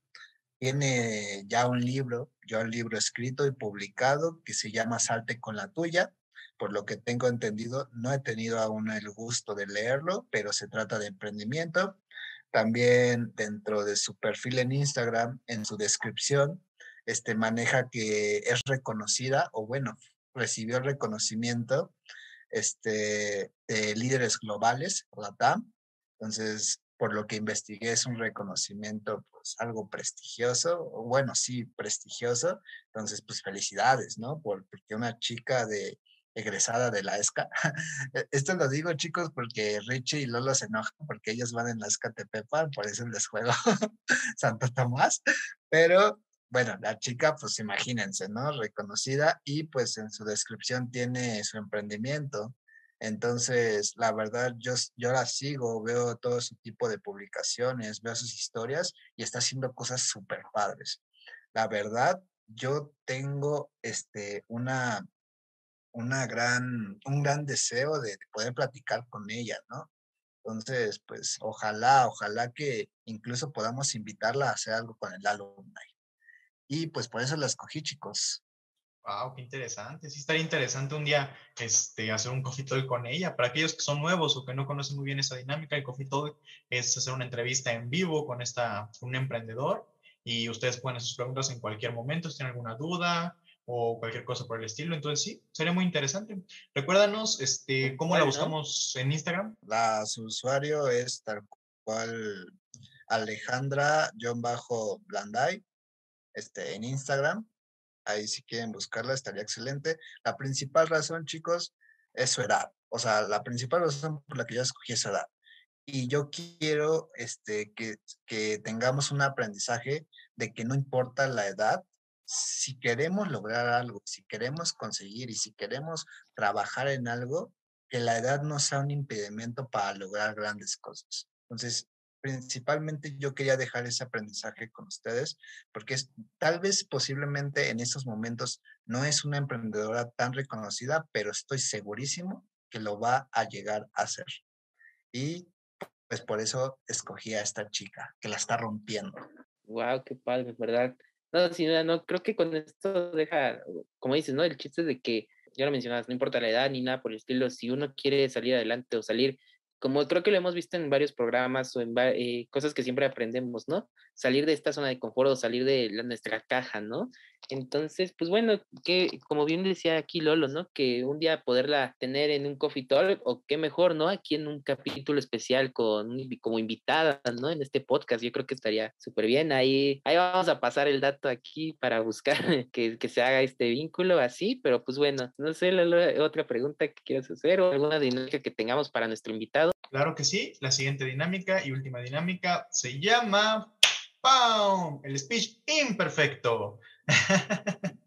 Tiene ya un libro, ya un libro escrito y publicado que se llama Salte con la tuya. Por lo que tengo entendido, no he tenido aún el gusto de leerlo, pero se trata de emprendimiento. También dentro de su perfil en Instagram, en su descripción, este, maneja que es reconocida o bueno, recibió el reconocimiento este, de líderes globales, la TAM. Entonces, por lo que investigué, es un reconocimiento, pues, algo prestigioso, bueno, sí, prestigioso. Entonces, pues, felicidades, ¿no? Por, porque una chica de egresada de la ESCA. E, esto lo digo, chicos, porque Richie y Lolo se enojan porque ellos van en la ESCA Tepepan, por eso les juego Santo Tomás. Pero bueno, la chica, pues imagínense, ¿no? Reconocida y pues en su descripción tiene su emprendimiento. Entonces, la verdad, yo, yo la sigo, veo todo su tipo de publicaciones, veo sus historias y está haciendo cosas súper padres. La verdad, yo tengo este, una, una gran, un gran deseo de, poder platicar con ella, ¿no? Entonces, pues ojalá, ojalá que incluso podamos invitarla a hacer algo con el alumni. Y pues por eso la escogí, chicos. Wow, qué interesante. Sí, estaría interesante un día este, hacer un coffee talk con ella. Para aquellos que son nuevos o que no conocen muy bien esa dinámica, el coffee talk es hacer una entrevista en vivo con esta, un emprendedor y ustedes pueden hacer sus preguntas en cualquier momento si tienen alguna duda o cualquier cosa por el estilo. Entonces sí, sería muy interesante. Recuérdanos este, cómo la buscamos en Instagram. La, su usuario es tal cual Alejandra-Blanday este, en Instagram Ahí si quieren buscarla estaría excelente. La principal razón, chicos, es su edad. O sea, la principal razón por la que yo escogí esa edad. Y yo quiero este, que, que tengamos un aprendizaje de que no importa la edad, si queremos lograr algo, si queremos conseguir y si queremos trabajar en algo, que la edad no sea un impedimento para lograr grandes cosas. Entonces, principalmente yo quería dejar ese aprendizaje con ustedes, porque es, tal vez posiblemente en estos momentos no es una emprendedora tan reconocida, pero estoy segurísimo que lo va a llegar a ser. Y pues por eso escogí a esta chica, que la está rompiendo. Wow, qué padre, ¿verdad? No, sin duda, no, creo que con esto deja, como dices, ¿no? El chiste es de que, ya lo mencionabas, no importa la edad ni nada por el estilo, si uno quiere salir adelante o salir como creo que lo hemos visto en varios programas o en eh, cosas que siempre aprendemos, ¿no? Salir de esta zona de confort o salir de nuestra caja, ¿no? Entonces, pues bueno, que como bien decía aquí Lolo, ¿no? Que un día poderla tener en un coffee talk, o qué mejor, ¿no? Aquí en un capítulo especial con como invitada, ¿no? En este podcast, yo creo que estaría súper bien. Ahí, ahí vamos a pasar el dato aquí para buscar que, que, se haga este vínculo así, pero pues bueno, no sé, Lolo, otra pregunta que quieras hacer o alguna dinámica que tengamos para nuestro invitado. Claro que sí, la siguiente dinámica y última dinámica se llama ¡Pam! El speech imperfecto.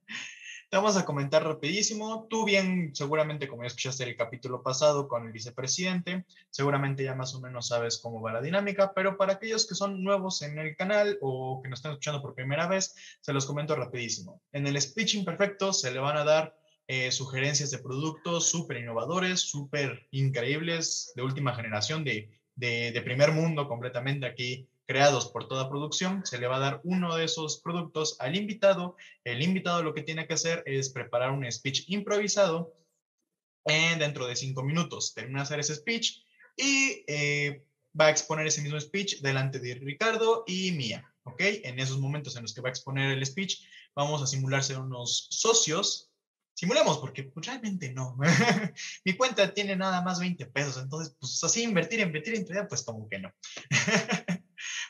Te vamos a comentar rapidísimo. Tú bien, seguramente como ya escuchaste el capítulo pasado con el vicepresidente, seguramente ya más o menos sabes cómo va la dinámica, pero para aquellos que son nuevos en el canal o que nos están escuchando por primera vez, se los comento rapidísimo. En el speech imperfecto se le van a dar eh, sugerencias de productos súper innovadores, súper increíbles, de última generación, de, de, de primer mundo completamente. Aquí creados por toda producción, se le va a dar uno de esos productos al invitado. El invitado lo que tiene que hacer es preparar un speech improvisado en, dentro de cinco minutos. Termina de hacer ese speech y eh, va a exponer ese mismo speech delante de Ricardo y Mía. ¿Ok? En esos momentos en los que va a exponer el speech, vamos a simular ser unos socios simulemos, porque pues, realmente no. Mi cuenta tiene nada más 20 pesos, entonces, pues así invertir, invertir idea, pues como que no.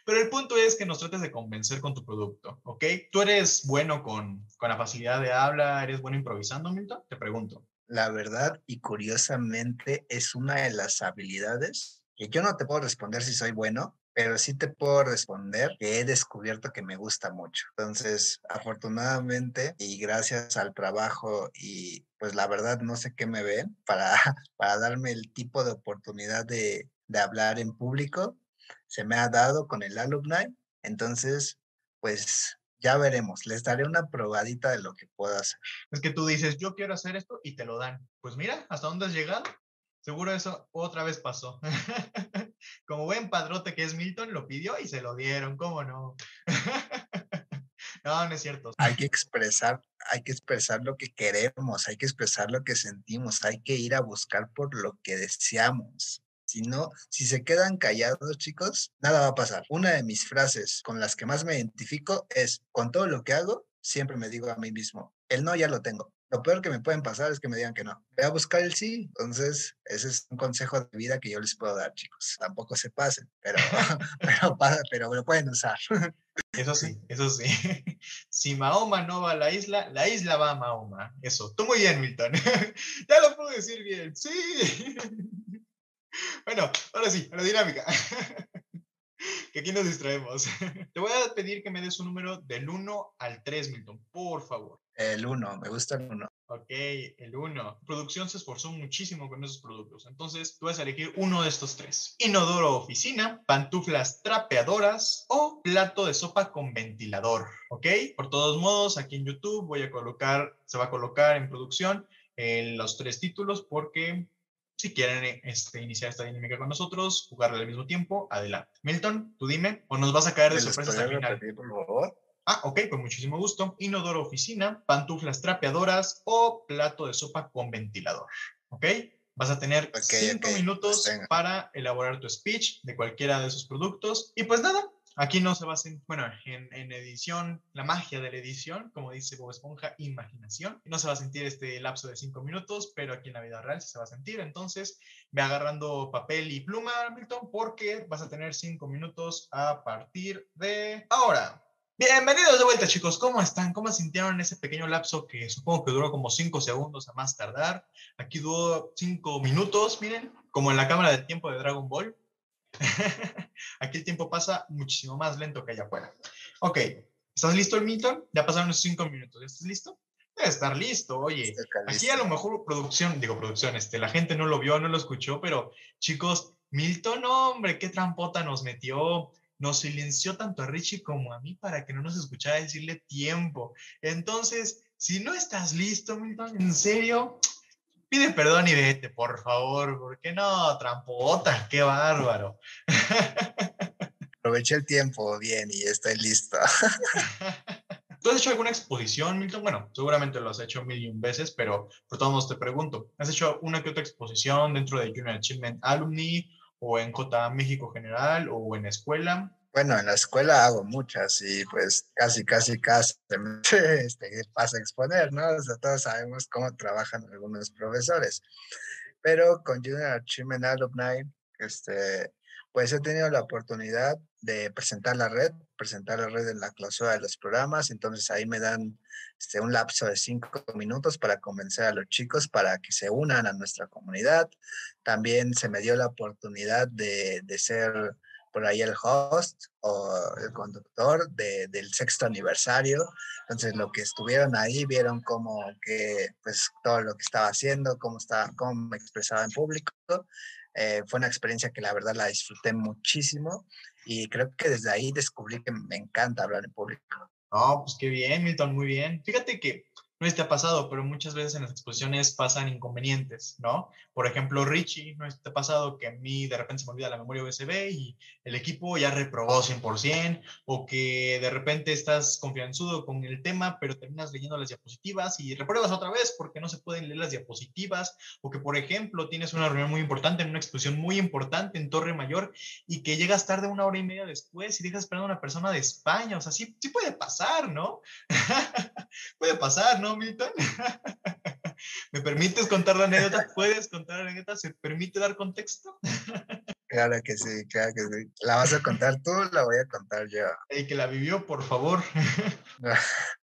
Pero el punto es que nos trates de convencer con tu producto, ¿ok? ¿Tú eres bueno con, con la facilidad de habla? ¿Eres bueno improvisando, Milton? Te pregunto. La verdad y curiosamente es una de las habilidades que yo no te puedo responder si soy bueno, pero sí te puedo responder que he descubierto que me gusta mucho. Entonces, afortunadamente y gracias al trabajo y pues la verdad no sé qué me ven para, para darme el tipo de oportunidad de, de hablar en público, se me ha dado con el alumni. Entonces, pues ya veremos, les daré una probadita de lo que puedo hacer. Es que tú dices, yo quiero hacer esto y te lo dan. Pues mira, ¿hasta dónde has llegado? Seguro eso otra vez pasó. Como buen padrote que es Milton, lo pidió y se lo dieron, ¿cómo no? no, no es cierto. Hay que expresar, hay que expresar lo que queremos, hay que expresar lo que sentimos, hay que ir a buscar por lo que deseamos. Si no, si se quedan callados, chicos, nada va a pasar. Una de mis frases con las que más me identifico es, con todo lo que hago, siempre me digo a mí mismo, el no ya lo tengo. Lo peor que me pueden pasar es que me digan que no. Voy a buscar el sí. Entonces, ese es un consejo de vida que yo les puedo dar, chicos. Tampoco se pasen, pero, pero, pero lo pueden usar. Eso sí, eso sí. Si Mahoma no va a la isla, la isla va a Mahoma. Eso. Tú muy bien, Milton. ya lo puedo decir bien. Sí. Bueno, ahora sí, a la dinámica que aquí nos distraemos. Te voy a pedir que me des un número del 1 al 3, Milton, por favor. El 1, me gusta el 1. Ok, el 1. Producción se esforzó muchísimo con esos productos. Entonces, tú vas a elegir uno de estos tres. Inodoro oficina, pantuflas trapeadoras o plato de sopa con ventilador. Ok, por todos modos, aquí en YouTube voy a colocar, se va a colocar en producción en los tres títulos porque si quieren este, iniciar esta dinámica con nosotros, jugarla al mismo tiempo, adelante. Milton, tú dime, o nos vas a caer de sorpresa hasta el final. por favor? Ah, ok, con muchísimo gusto. Inodoro oficina, pantuflas trapeadoras o plato de sopa con ventilador. ¿Ok? Vas a tener cinco minutos para elaborar tu speech de cualquiera de esos productos. Y pues nada, aquí no se va a sentir, bueno, en, en, edición, la magia de la edición, como dice Bob Esponja, imaginación. No se va a sentir este lapso de cinco minutos, pero aquí en la vida real se va a sentir. Entonces, ve agarrando papel y pluma, Milton, porque vas a tener cinco minutos a partir de ahora. Bienvenidos de vuelta, chicos. ¿Cómo están? ¿Cómo sintieron ese pequeño lapso que supongo que duró como 5 segundos a más tardar? Aquí duró 5 minutos, miren, como en la cámara del tiempo de Dragon Ball. Aquí el tiempo pasa muchísimo más lento que allá afuera. Ok, ¿estás listo, Milton? Ya pasaron unos 5 minutos. ¿Estás listo? Debe estar listo, oye. Aquí a lo mejor producción, digo producción, este, la gente no lo vio, no lo escuchó, pero chicos, Milton, hombre, qué trampota nos metió nos silenció tanto a Richie como a mí para que no nos escuchara decirle tiempo. Entonces, si no estás listo, Milton, en serio, pide perdón y vete, por favor, porque no, trampota, qué bárbaro. Aproveché el tiempo bien y estoy listo. ¿Tú has hecho alguna exposición, Milton? Bueno, seguramente lo has hecho mil y un veces, pero por todos modos te pregunto, ¿has hecho una que otra exposición dentro de Junior Achievement Alumni o en J México General o en escuela? Bueno, en la escuela hago muchas y pues casi, casi, casi este, pasa a exponer, ¿no? O sea, todos sabemos cómo trabajan algunos profesores. Pero con Junior Achievement Alumni, este, pues he tenido la oportunidad de presentar la red, presentar la red en la clausura de los programas, entonces ahí me dan este, un lapso de cinco minutos para convencer a los chicos para que se unan a nuestra comunidad. También se me dio la oportunidad de, de ser por ahí el host o el conductor de, del sexto aniversario. Entonces, lo que estuvieron ahí vieron como que, pues, todo lo que estaba haciendo, cómo, estaba, cómo me expresaba en público. Eh, fue una experiencia que la verdad la disfruté muchísimo y creo que desde ahí descubrí que me encanta hablar en público. Oh, pues qué bien, Milton, muy bien. Fíjate que no sé si te ha pasado, pero muchas veces en las exposiciones pasan inconvenientes, ¿no? Por ejemplo, Richie, no sé si te ha pasado que a mí de repente se me olvida la memoria USB y el equipo ya reprobó 100%, o que de repente estás confianzudo con el tema, pero terminas leyendo las diapositivas y repruebas otra vez porque no se pueden leer las diapositivas, o que, por ejemplo, tienes una reunión muy importante en una exposición muy importante en Torre Mayor y que llegas tarde una hora y media después y dejas esperando a una persona de España, o sea, sí, sí puede pasar, ¿no? puede pasar, ¿no, Milton? ¿Me permites contar la anécdota? ¿Puedes contar la anécdota? ¿Se permite dar contexto? Claro que sí, claro que sí. ¿La vas a contar tú la voy a contar yo? El que la vivió, por favor.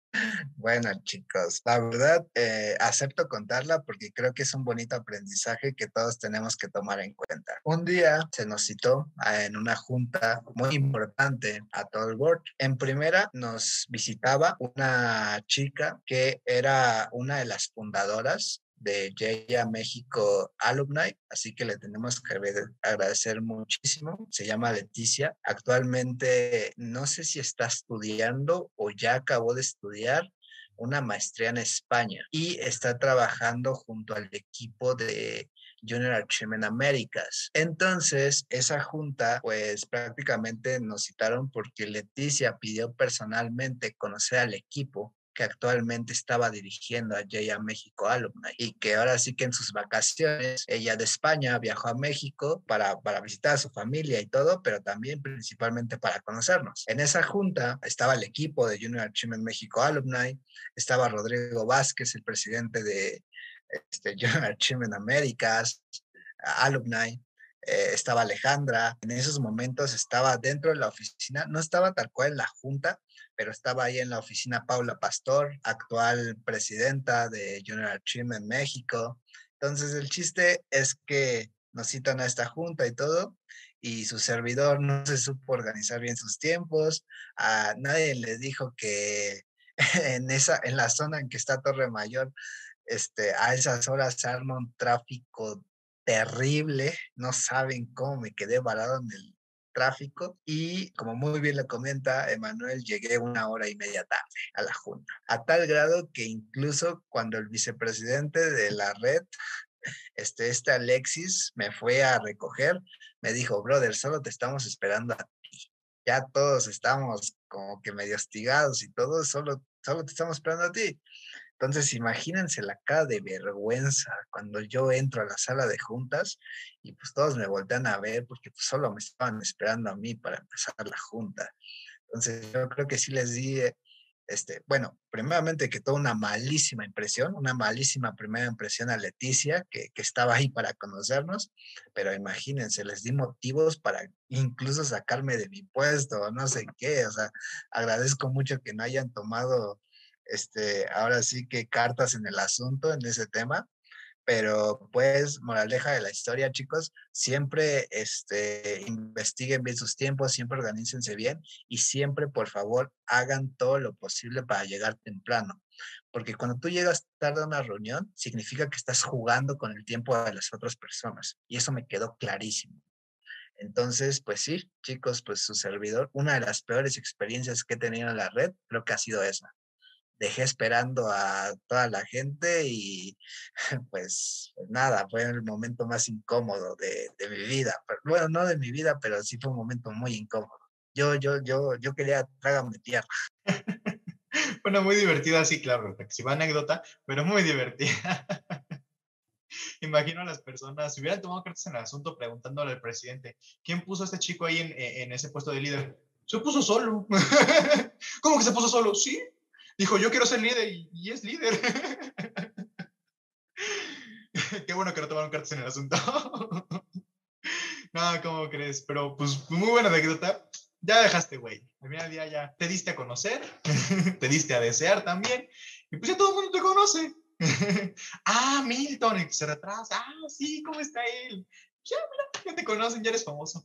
Bueno, chicos, la verdad, eh, acepto contarla porque creo que es un bonito aprendizaje que todos tenemos que tomar en cuenta. Un día se nos citó en una junta muy importante a todo el board. En primera nos visitaba una chica que era una de las fundadoras de JA México Alumni, así que le tenemos que agradecer muchísimo. Se llama Leticia. Actualmente no sé si está estudiando o ya acabó de estudiar una maestría en España y está trabajando junto al equipo de Junior Achievement Américas. Entonces, esa junta, pues prácticamente nos citaron porque Leticia pidió personalmente conocer al equipo que actualmente estaba dirigiendo a JA México Alumni y que ahora sí que en sus vacaciones, ella de España viajó a México para, para visitar a su familia y todo, pero también principalmente para conocernos. En esa junta estaba el equipo de Junior Achievement México Alumni, estaba Rodrigo Vázquez, el presidente de este, Junior Achievement Américas, Alumni, eh, estaba Alejandra, en esos momentos estaba dentro de la oficina, no estaba tal cual en la junta, pero estaba ahí en la oficina Paula Pastor, actual presidenta de Junior Achievement México. Entonces el chiste es que nos citan a esta junta y todo, y su servidor no se supo organizar bien sus tiempos, a nadie le dijo que en, esa, en la zona en que está Torre Mayor, este, a esas horas se arma un tráfico terrible, no saben cómo me quedé varado en el tráfico y como muy bien le comenta Emanuel, llegué una hora y media tarde a la junta, a tal grado que incluso cuando el vicepresidente de la red, este, este Alexis, me fue a recoger, me dijo, brother, solo te estamos esperando a ti. Ya todos estamos como que medio hostigados y todos, solo, solo te estamos esperando a ti. Entonces, imagínense la cara de vergüenza cuando yo entro a la sala de juntas y pues todos me voltean a ver porque pues, solo me estaban esperando a mí para empezar la junta. Entonces, yo creo que sí les di, eh, este, bueno, primeramente que toda una malísima impresión, una malísima primera impresión a Leticia, que, que estaba ahí para conocernos, pero imagínense, les di motivos para incluso sacarme de mi puesto, no sé qué, o sea, agradezco mucho que no hayan tomado este, ahora sí que cartas en el asunto, en ese tema. Pero pues, moraleja de la historia, chicos, siempre este, investiguen bien sus tiempos, siempre organícense bien y siempre, por favor, hagan todo lo posible para llegar temprano. Porque cuando tú llegas tarde a una reunión, significa que estás jugando con el tiempo de las otras personas. Y eso me quedó clarísimo. Entonces, pues sí, chicos, pues su servidor, una de las peores experiencias que he tenido en la red, creo que ha sido esa dejé esperando a toda la gente y pues, nada, fue el momento más incómodo de, de, mi vida. bueno, no de mi vida, pero sí fue un momento muy incómodo. Yo, yo, yo, yo quería trágame tierra. bueno, muy divertida, sí, claro, si va anécdota, pero muy divertida. Imagino a las personas, si hubieran tomado cartas en el asunto preguntándole al presidente, ¿quién puso a este chico ahí en, en ese puesto de líder? Se puso solo. ¿Cómo que se puso solo? Sí, Dijo, yo quiero ser líder y, es líder. Qué bueno que no tomaron cartas en el asunto. no, ¿cómo crees? Pero pues muy buena anécdota. Ya dejaste, güey. Al final día ya te diste a conocer, te diste a desear también. Y pues ya todo el mundo te conoce. ah, Milton, se retrasa. Ah, sí, ¿cómo está él? Ya, mira, ya te conocen, ya eres famoso.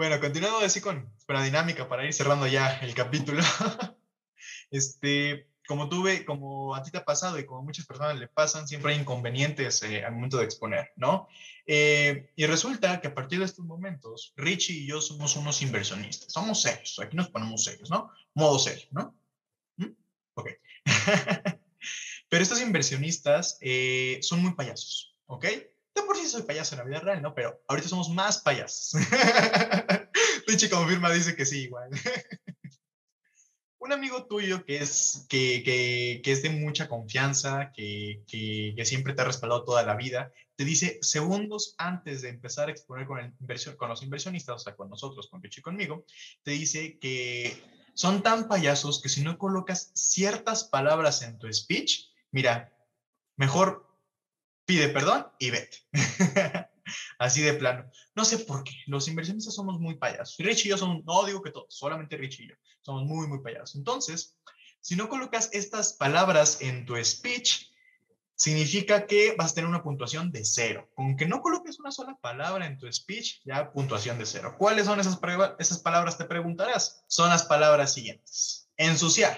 Bueno, continuando así con, la dinámica para ir cerrando ya el capítulo. este, como tuve, como a ti te ha pasado y como muchas personas le pasan, siempre hay inconvenientes eh, al momento de exponer, ¿no? Eh, y resulta que a partir de estos momentos, Richie y yo somos unos inversionistas, somos serios, aquí nos ponemos serios, ¿no? Modo serio, ¿no? ¿Mm? Pero estos inversionistas eh, son muy payasos, ¿ok? De por sí soy payaso en la vida real, ¿no? Pero ahorita somos más payasos. Richie confirma, dice que sí, igual. Un amigo tuyo que es, que, que, que es de mucha confianza, que, que, siempre te ha respaldado toda la vida, te dice segundos antes de empezar a exponer con, el inversión, con los inversionistas, o sea, con nosotros, con Richie y conmigo, te dice que son tan payasos que si no colocas ciertas palabras en tu speech, mira, mejor pide perdón y vete. Así de plano. No sé por qué. Los inversionistas somos muy payasos. Rich y yo somos, no digo que todos, solamente Rich y yo. Somos muy, muy payasos. Entonces, si no colocas estas palabras en tu speech, significa que vas a tener una puntuación de cero. Con que no coloques una sola palabra en tu speech, ya puntuación de cero. ¿Cuáles son esas, esas palabras? Te preguntarás. Son las palabras siguientes. Ensuciar,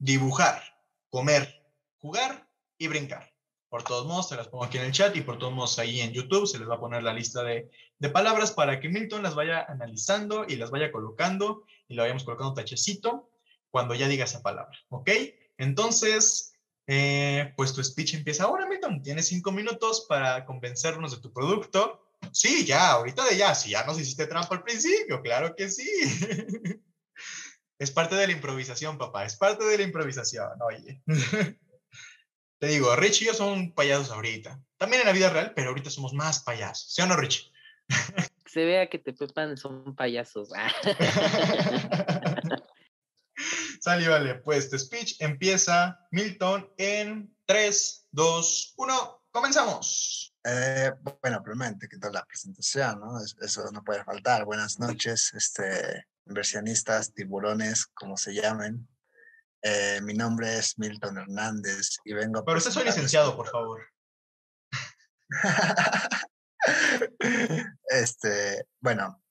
dibujar, comer, jugar y brincar. Por todos modos, se las pongo aquí en el chat y por todos modos ahí en YouTube se les va a poner la lista de, de palabras para que Milton las vaya analizando y las vaya colocando y lo vayamos colocando tachecito cuando ya diga esa palabra, ¿ok? Entonces, eh, pues tu speech empieza ahora, Milton. Tienes cinco minutos para convencernos de tu producto. Sí, ya, ahorita de ya. Si ya nos hiciste trampa al principio, claro que sí. es parte de la improvisación, papá. Es parte de la improvisación, oye. Te digo, Rich y yo son payasos ahorita. También en la vida real, pero ahorita somos más payasos. ¿Sí o no, Rich? Se vea que te pepan son payasos. Sale, vale. Pues tu speech empieza, Milton, en 3, 2, 1. ¡Comenzamos! Eh, bueno, primero que toda la presentación, ¿no? Eso no puede faltar. Buenas noches, este, inversionistas, tiburones, como se llamen. Eh, mi nombre es Milton Hernández y vengo. Pero usted soy licenciado, por favor. este, bueno.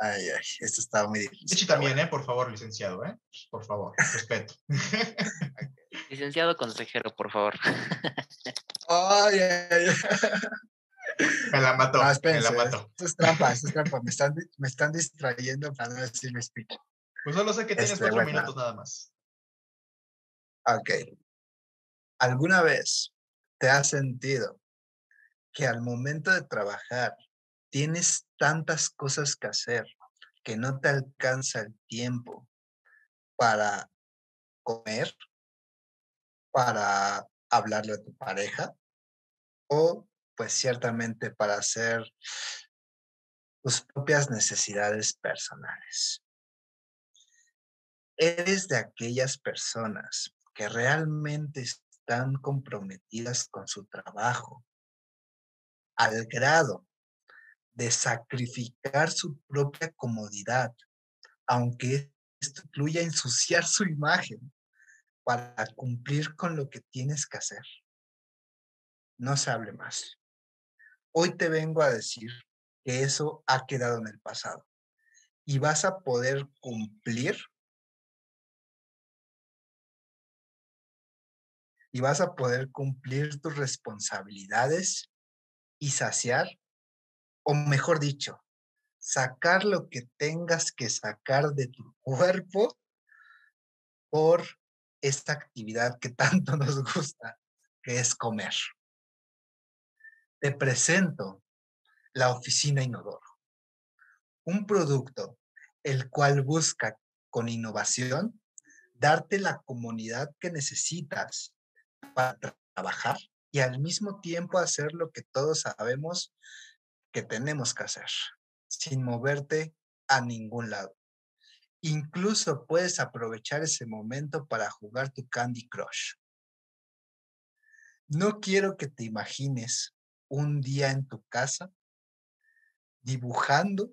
Ay, ay, esto está muy difícil. también, ¿eh? Por favor, licenciado, ¿eh? Por favor, respeto. Licenciado consejero, por favor. ay, ay, Me la mató. me la mató. Esto es trampa, esto es trampa. Me están, me están distrayendo para no decir mi speech. Pues solo sé que tienes este, cuatro minutos nada más. Ok. ¿Alguna vez te has sentido que al momento de trabajar tienes tantas cosas que hacer que no te alcanza el tiempo para comer, para hablarle a tu pareja o pues ciertamente para hacer tus propias necesidades personales? Eres de aquellas personas que realmente están comprometidas con su trabajo al grado de sacrificar su propia comodidad, aunque esto incluya ensuciar su imagen para cumplir con lo que tienes que hacer. No se hable más. Hoy te vengo a decir que eso ha quedado en el pasado y vas a poder cumplir y vas a poder cumplir tus responsabilidades y saciar, o mejor dicho, sacar lo que tengas que sacar de tu cuerpo por esta actividad que tanto nos gusta, que es comer. Te presento la oficina Inodoro, un producto el cual busca con innovación darte la comunidad que necesitas para trabajar y al mismo tiempo hacer lo que todos sabemos que tenemos que hacer, sin moverte a ningún lado. Incluso puedes aprovechar ese momento para jugar tu Candy Crush. No quiero que te imagines un día en tu casa dibujando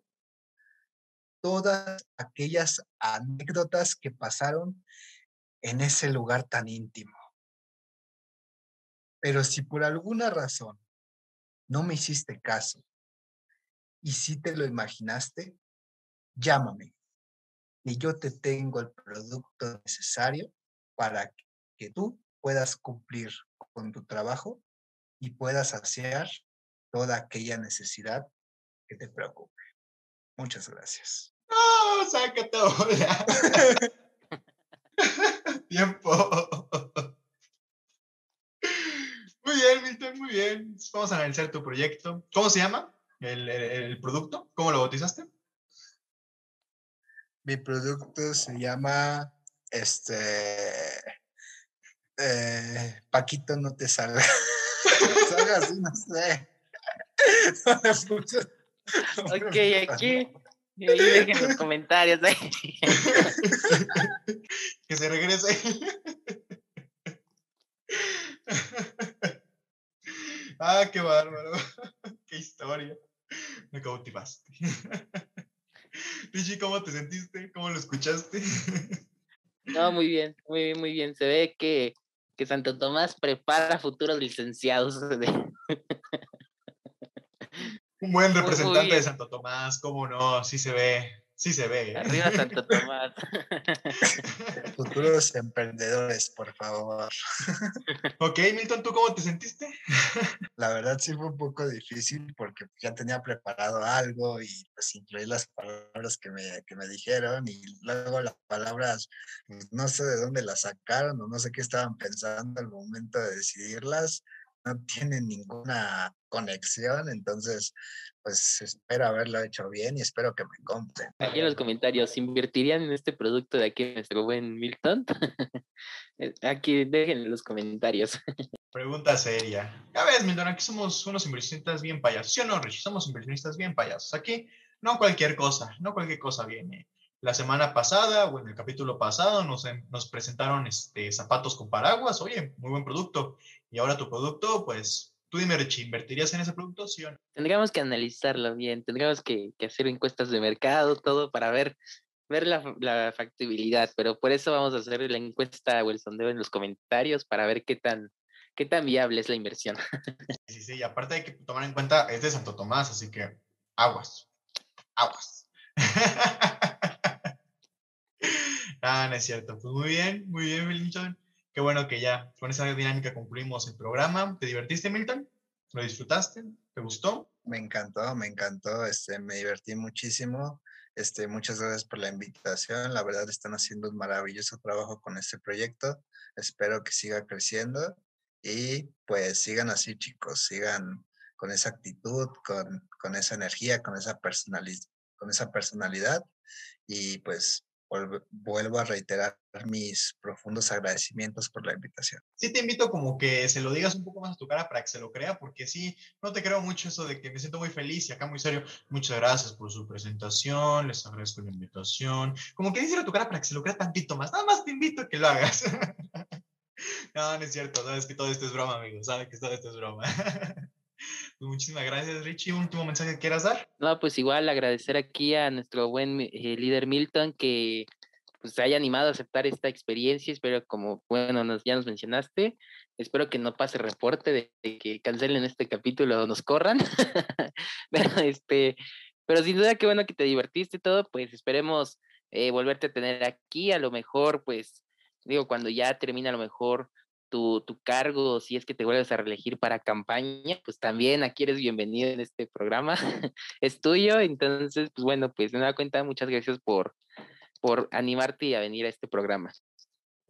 todas aquellas anécdotas que pasaron en ese lugar tan íntimo. Pero si por alguna razón no me hiciste caso y si te lo imaginaste, llámame y yo te tengo el producto necesario para que tú puedas cumplir con tu trabajo y puedas saciar toda aquella necesidad que te preocupe. Muchas gracias. ¡Oh, sácate Tiempo. Muy bien, Milton, muy bien. Vamos a analizar tu proyecto. ¿Cómo se llama el, el producto? ¿Cómo lo bautizaste? Mi producto se llama este eh, Paquito no te salga. salga así, no sé. ok, aquí. Y ahí dejen los comentarios. que se regrese. ah, qué bárbaro. qué historia. Me cautivaste. Richie, ¿cómo te sentiste? ¿Cómo lo escuchaste? no, muy bien, muy bien, muy bien. Se ve que, que Santo Tomás prepara futuros licenciados. Un buen representante de Santo Tomás, cómo no, sí se ve. Sí se ve. ¿eh? Arriba Santo Tomás. Futuros emprendedores, por favor. Ok, Milton, ¿tú cómo te sentiste? La verdad sí fue un poco difícil porque ya tenía preparado algo y pues incluí las palabras que me, que me dijeron y luego las palabras, pues, no sé de dónde las sacaron o no sé qué estaban pensando al momento de decidirlas no tienen ninguna conexión, entonces pues espero haberlo hecho bien y espero que me compren. Aquí en los comentarios, ¿invertirían en este producto de aquí nuestro buen Milton? Eh, aquí dejen en los comentarios. Pregunta seria. Ya ves, Milton, aquí somos unos inversionistas bien payasos. ¿Sí o no, Rich? Somos inversionistas bien payasos. Aquí no cualquier cosa, no cualquier cosa viene. La semana pasada o en el capítulo pasado nos, nos presentaron este, zapatos con paraguas. Oye, muy buen producto. Y ahora tu producto, pues Tú dime, Richie, ¿invertirías en ese producto, sí o no? Tendríamos que analizarlo bien, tendríamos que, hacer encuestas de mercado, todo para ver, ver la, factibilidad, pero por eso vamos a hacer la encuesta o el sondeo en los comentarios para ver qué tan, qué tan viable es la inversión. Sí, sí, y aparte hay que tomar en cuenta, es de Santo Tomás, así que aguas, aguas. ah, es cierto. Pues muy bien, muy bien, Milton. Qué bueno que ya con esa dinámica concluimos el programa. ¿Te divertiste, Milton? ¿Lo disfrutaste? ¿Te gustó? Me encantó, me encantó. Este, me divertí muchísimo. Este, muchas gracias por la invitación. La verdad están haciendo un maravilloso trabajo con este proyecto. Espero que siga creciendo y pues sigan así, chicos. Sigan con esa actitud, con, con esa energía, con esa, con esa personalidad y pues vuelvo a reiterar mis profundos agradecimientos por la invitación. Sí te invito como que se lo digas un poco más a tu cara para que se lo crea, porque sí, no te creo mucho eso de que me siento muy feliz y acá muy serio. Muchas gracias por su presentación, les agradezco la invitación. Como que díselo a tu cara para que se lo crea tantito más. Nada más te invito a que lo hagas. no, no es cierto, sabes que todo esto es broma, amigo, sabes que todo esto es broma. Pues muchísimas gracias, Richie. ¿Último mensaje que quieras dar? No, pues igual agradecer aquí a nuestro buen eh, líder Milton que pues, se haya animado a aceptar esta experiencia. Espero, como bueno, nos, ya nos mencionaste, espero que no pase reporte de, que cancelen este capítulo o nos corran. pero, este, pero sin duda, qué bueno que te divertiste todo. Pues esperemos eh, volverte a tener aquí. A lo mejor, pues, digo, cuando ya termina a lo mejor tu, tu, cargo, si es que te vuelves a reelegir para campaña, pues también aquí eres bienvenido en este programa, es tuyo, entonces, pues bueno, pues me da cuenta, muchas gracias por, por animarte a venir a este programa.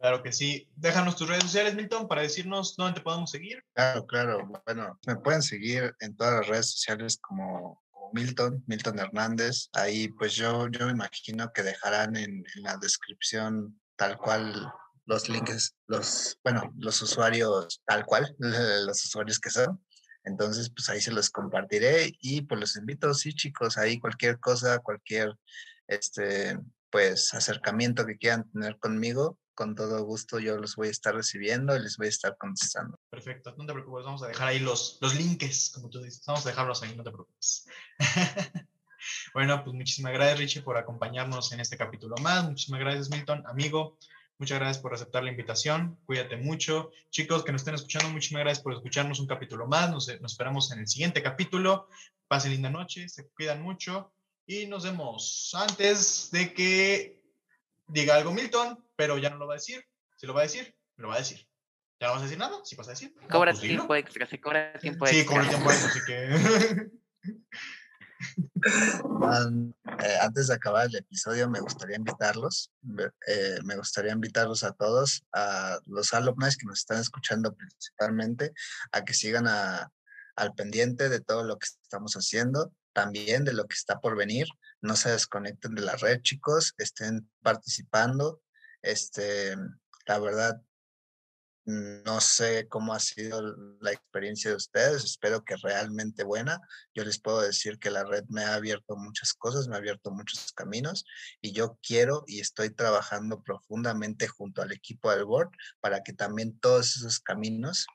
Claro que sí. Déjanos tus redes sociales, Milton, para decirnos dónde te podemos seguir. Claro, claro. Bueno, me pueden seguir en todas las redes sociales como, Milton, Milton Hernández. Ahí pues yo, yo me imagino que dejarán en, en la descripción tal cual los links, los, bueno, los usuarios tal cual, los usuarios que son. Entonces, pues ahí se los compartiré y pues los invito, sí, chicos, ahí cualquier cosa, cualquier, este, pues acercamiento que quieran tener conmigo, con todo gusto yo los voy a estar recibiendo y les voy a estar contestando. Perfecto, no te preocupes, vamos a dejar ahí los, los links, como tú dices, vamos a dejarlos ahí, no te preocupes. bueno, pues muchísimas gracias Richie por acompañarnos en este capítulo más, muchísimas gracias Milton, amigo, Muchas gracias por aceptar la invitación. Cuídate mucho. Chicos que nos estén escuchando, muchísimas gracias por escucharnos un capítulo más. Nos, esperamos en el siguiente capítulo. Pasen linda noche, se cuidan mucho y nos vemos antes de que diga algo Milton, pero ya no lo va a decir. Si lo va a decir, me lo va a decir. ¿Ya no vas a decir nada? ¿Sí vas a decir? Cobra pues tiempo extra, se cobra tiempo extra. Sí, cobra tiempo extra, así que... Eh, antes de acabar el episodio, me gustaría invitarlos, eh, me gustaría invitarlos a todos, a los alumnos que nos están escuchando principalmente, a que sigan al pendiente de todo lo que estamos haciendo, también de lo que está por venir. No se desconecten de la red, chicos, estén participando. Este, la verdad, no sé cómo ha sido la experiencia de ustedes, espero que realmente buena. Yo les puedo decir que la red me ha abierto muchas cosas, me ha abierto muchos caminos y yo quiero y estoy trabajando profundamente junto al equipo del board para que también todos esos caminos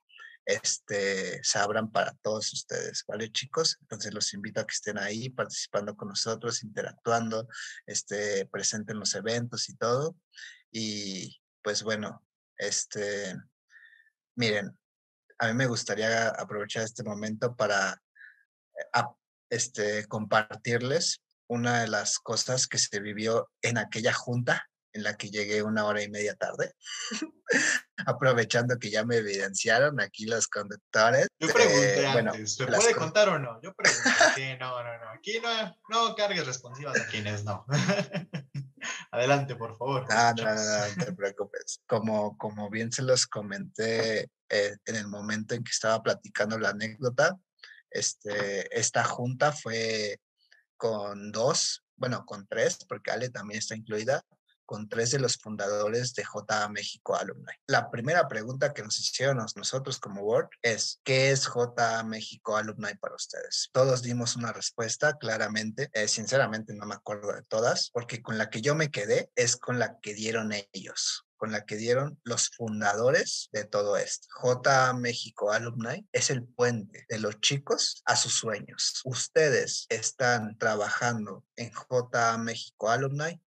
este, se abran para todos ustedes, ¿vale, chicos? Entonces los invito a que estén ahí participando con nosotros, interactuando, este, presenten los eventos y todo. Y pues bueno, este, Miren, a mí me gustaría aprovechar este momento para eh, este, compartirles una de las cosas que se vivió en aquella junta en la que llegué una hora y media tarde, aprovechando que ya me evidenciaron aquí los conductores. Yo pregunté antes, ¿se puede contar o no? Yo pregunté, no, no, no, aquí no, no cargues responsivas a quienes no. Adelante, por favor. No, no, no, no, te preocupes. Como, como bien se los comenté eh, en el momento en que estaba platicando la anécdota, este, esta junta fue con dos, bueno, con tres, porque Ale también está incluida, con tres de los fundadores de JA México Alumni. La primera pregunta que nos hicieron nosotros como Word es, ¿qué es JA México Alumni para ustedes? Todos dimos una respuesta claramente, eh, sinceramente no me acuerdo de todas, porque con la que yo me quedé es con la que dieron ellos con la que dieron los fundadores de todo esto. JA México Alumni es el puente de los chicos a sus sueños. Ustedes están trabajando en JA México Alumni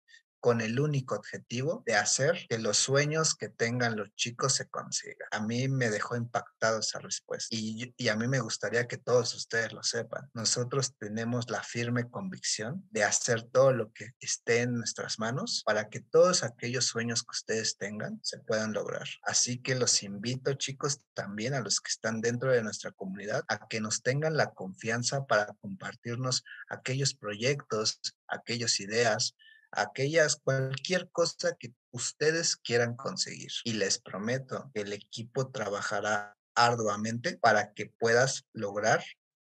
con el único objetivo de hacer que los sueños que tengan los chicos se consigan. A mí me dejó impactado esa respuesta y, y, a mí me gustaría que todos ustedes lo sepan. Nosotros tenemos la firme convicción de hacer todo lo que esté en nuestras manos para que todos aquellos sueños que ustedes tengan se puedan lograr. Así que los invito chicos también a los que están dentro de nuestra comunidad a que nos tengan la confianza para compartirnos aquellos proyectos, aquellas ideas, aquellas, cualquier cosa que ustedes quieran conseguir. Y les prometo que el equipo trabajará arduamente para que puedas lograr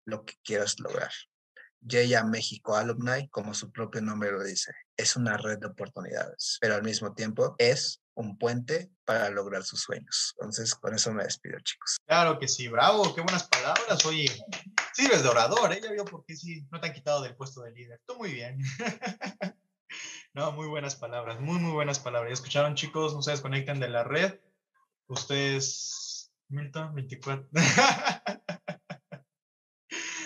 lo que quieras lograr. Yeya México Alumni, como su propio nombre lo dice, es una red de oportunidades, pero al mismo tiempo es un puente para lograr sus sueños. Entonces, con eso me despido, chicos. Claro que sí, bravo, qué buenas palabras. Oye, sirves de orador, ¿eh? Ya vio por qué sí, no te han quitado del puesto de líder. Tú muy bien. No, muy buenas palabras, muy, muy buenas palabras. ¿Ya escucharon, chicos? No se desconecten de la red. Ustedes, Milton, 24.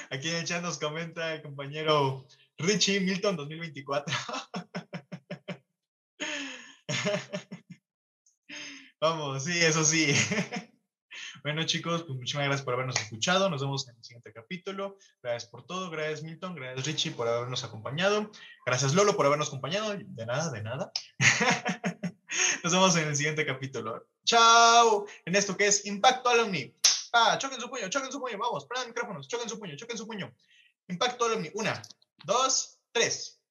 Aquí en el chat nos comenta el compañero Richie Milton 2024. Vamos, sí, eso sí. Bueno, chicos, pues muchísimas gracias por habernos escuchado. Nos vemos en el siguiente capítulo. Gracias por todo. Gracias, Milton. Gracias, Richie, por habernos acompañado. Gracias, Lolo, por habernos acompañado. De nada, de nada. Nos vemos en el siguiente capítulo. Chao. En esto que es Impacto Alumni. Ah, choquen su puño, choquen su puño. Vamos, prendan micrófonos. Choquen su puño, choquen su puño. Impacto Alumni. Una, dos, tres.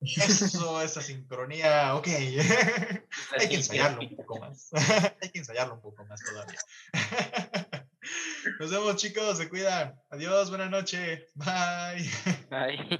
Eso, esa sincronía, ok. Hay que ensayarlo un poco más. Hay que ensayarlo un poco más todavía. Nos vemos chicos, se cuidan. Adiós, buena noche. Bye. Bye.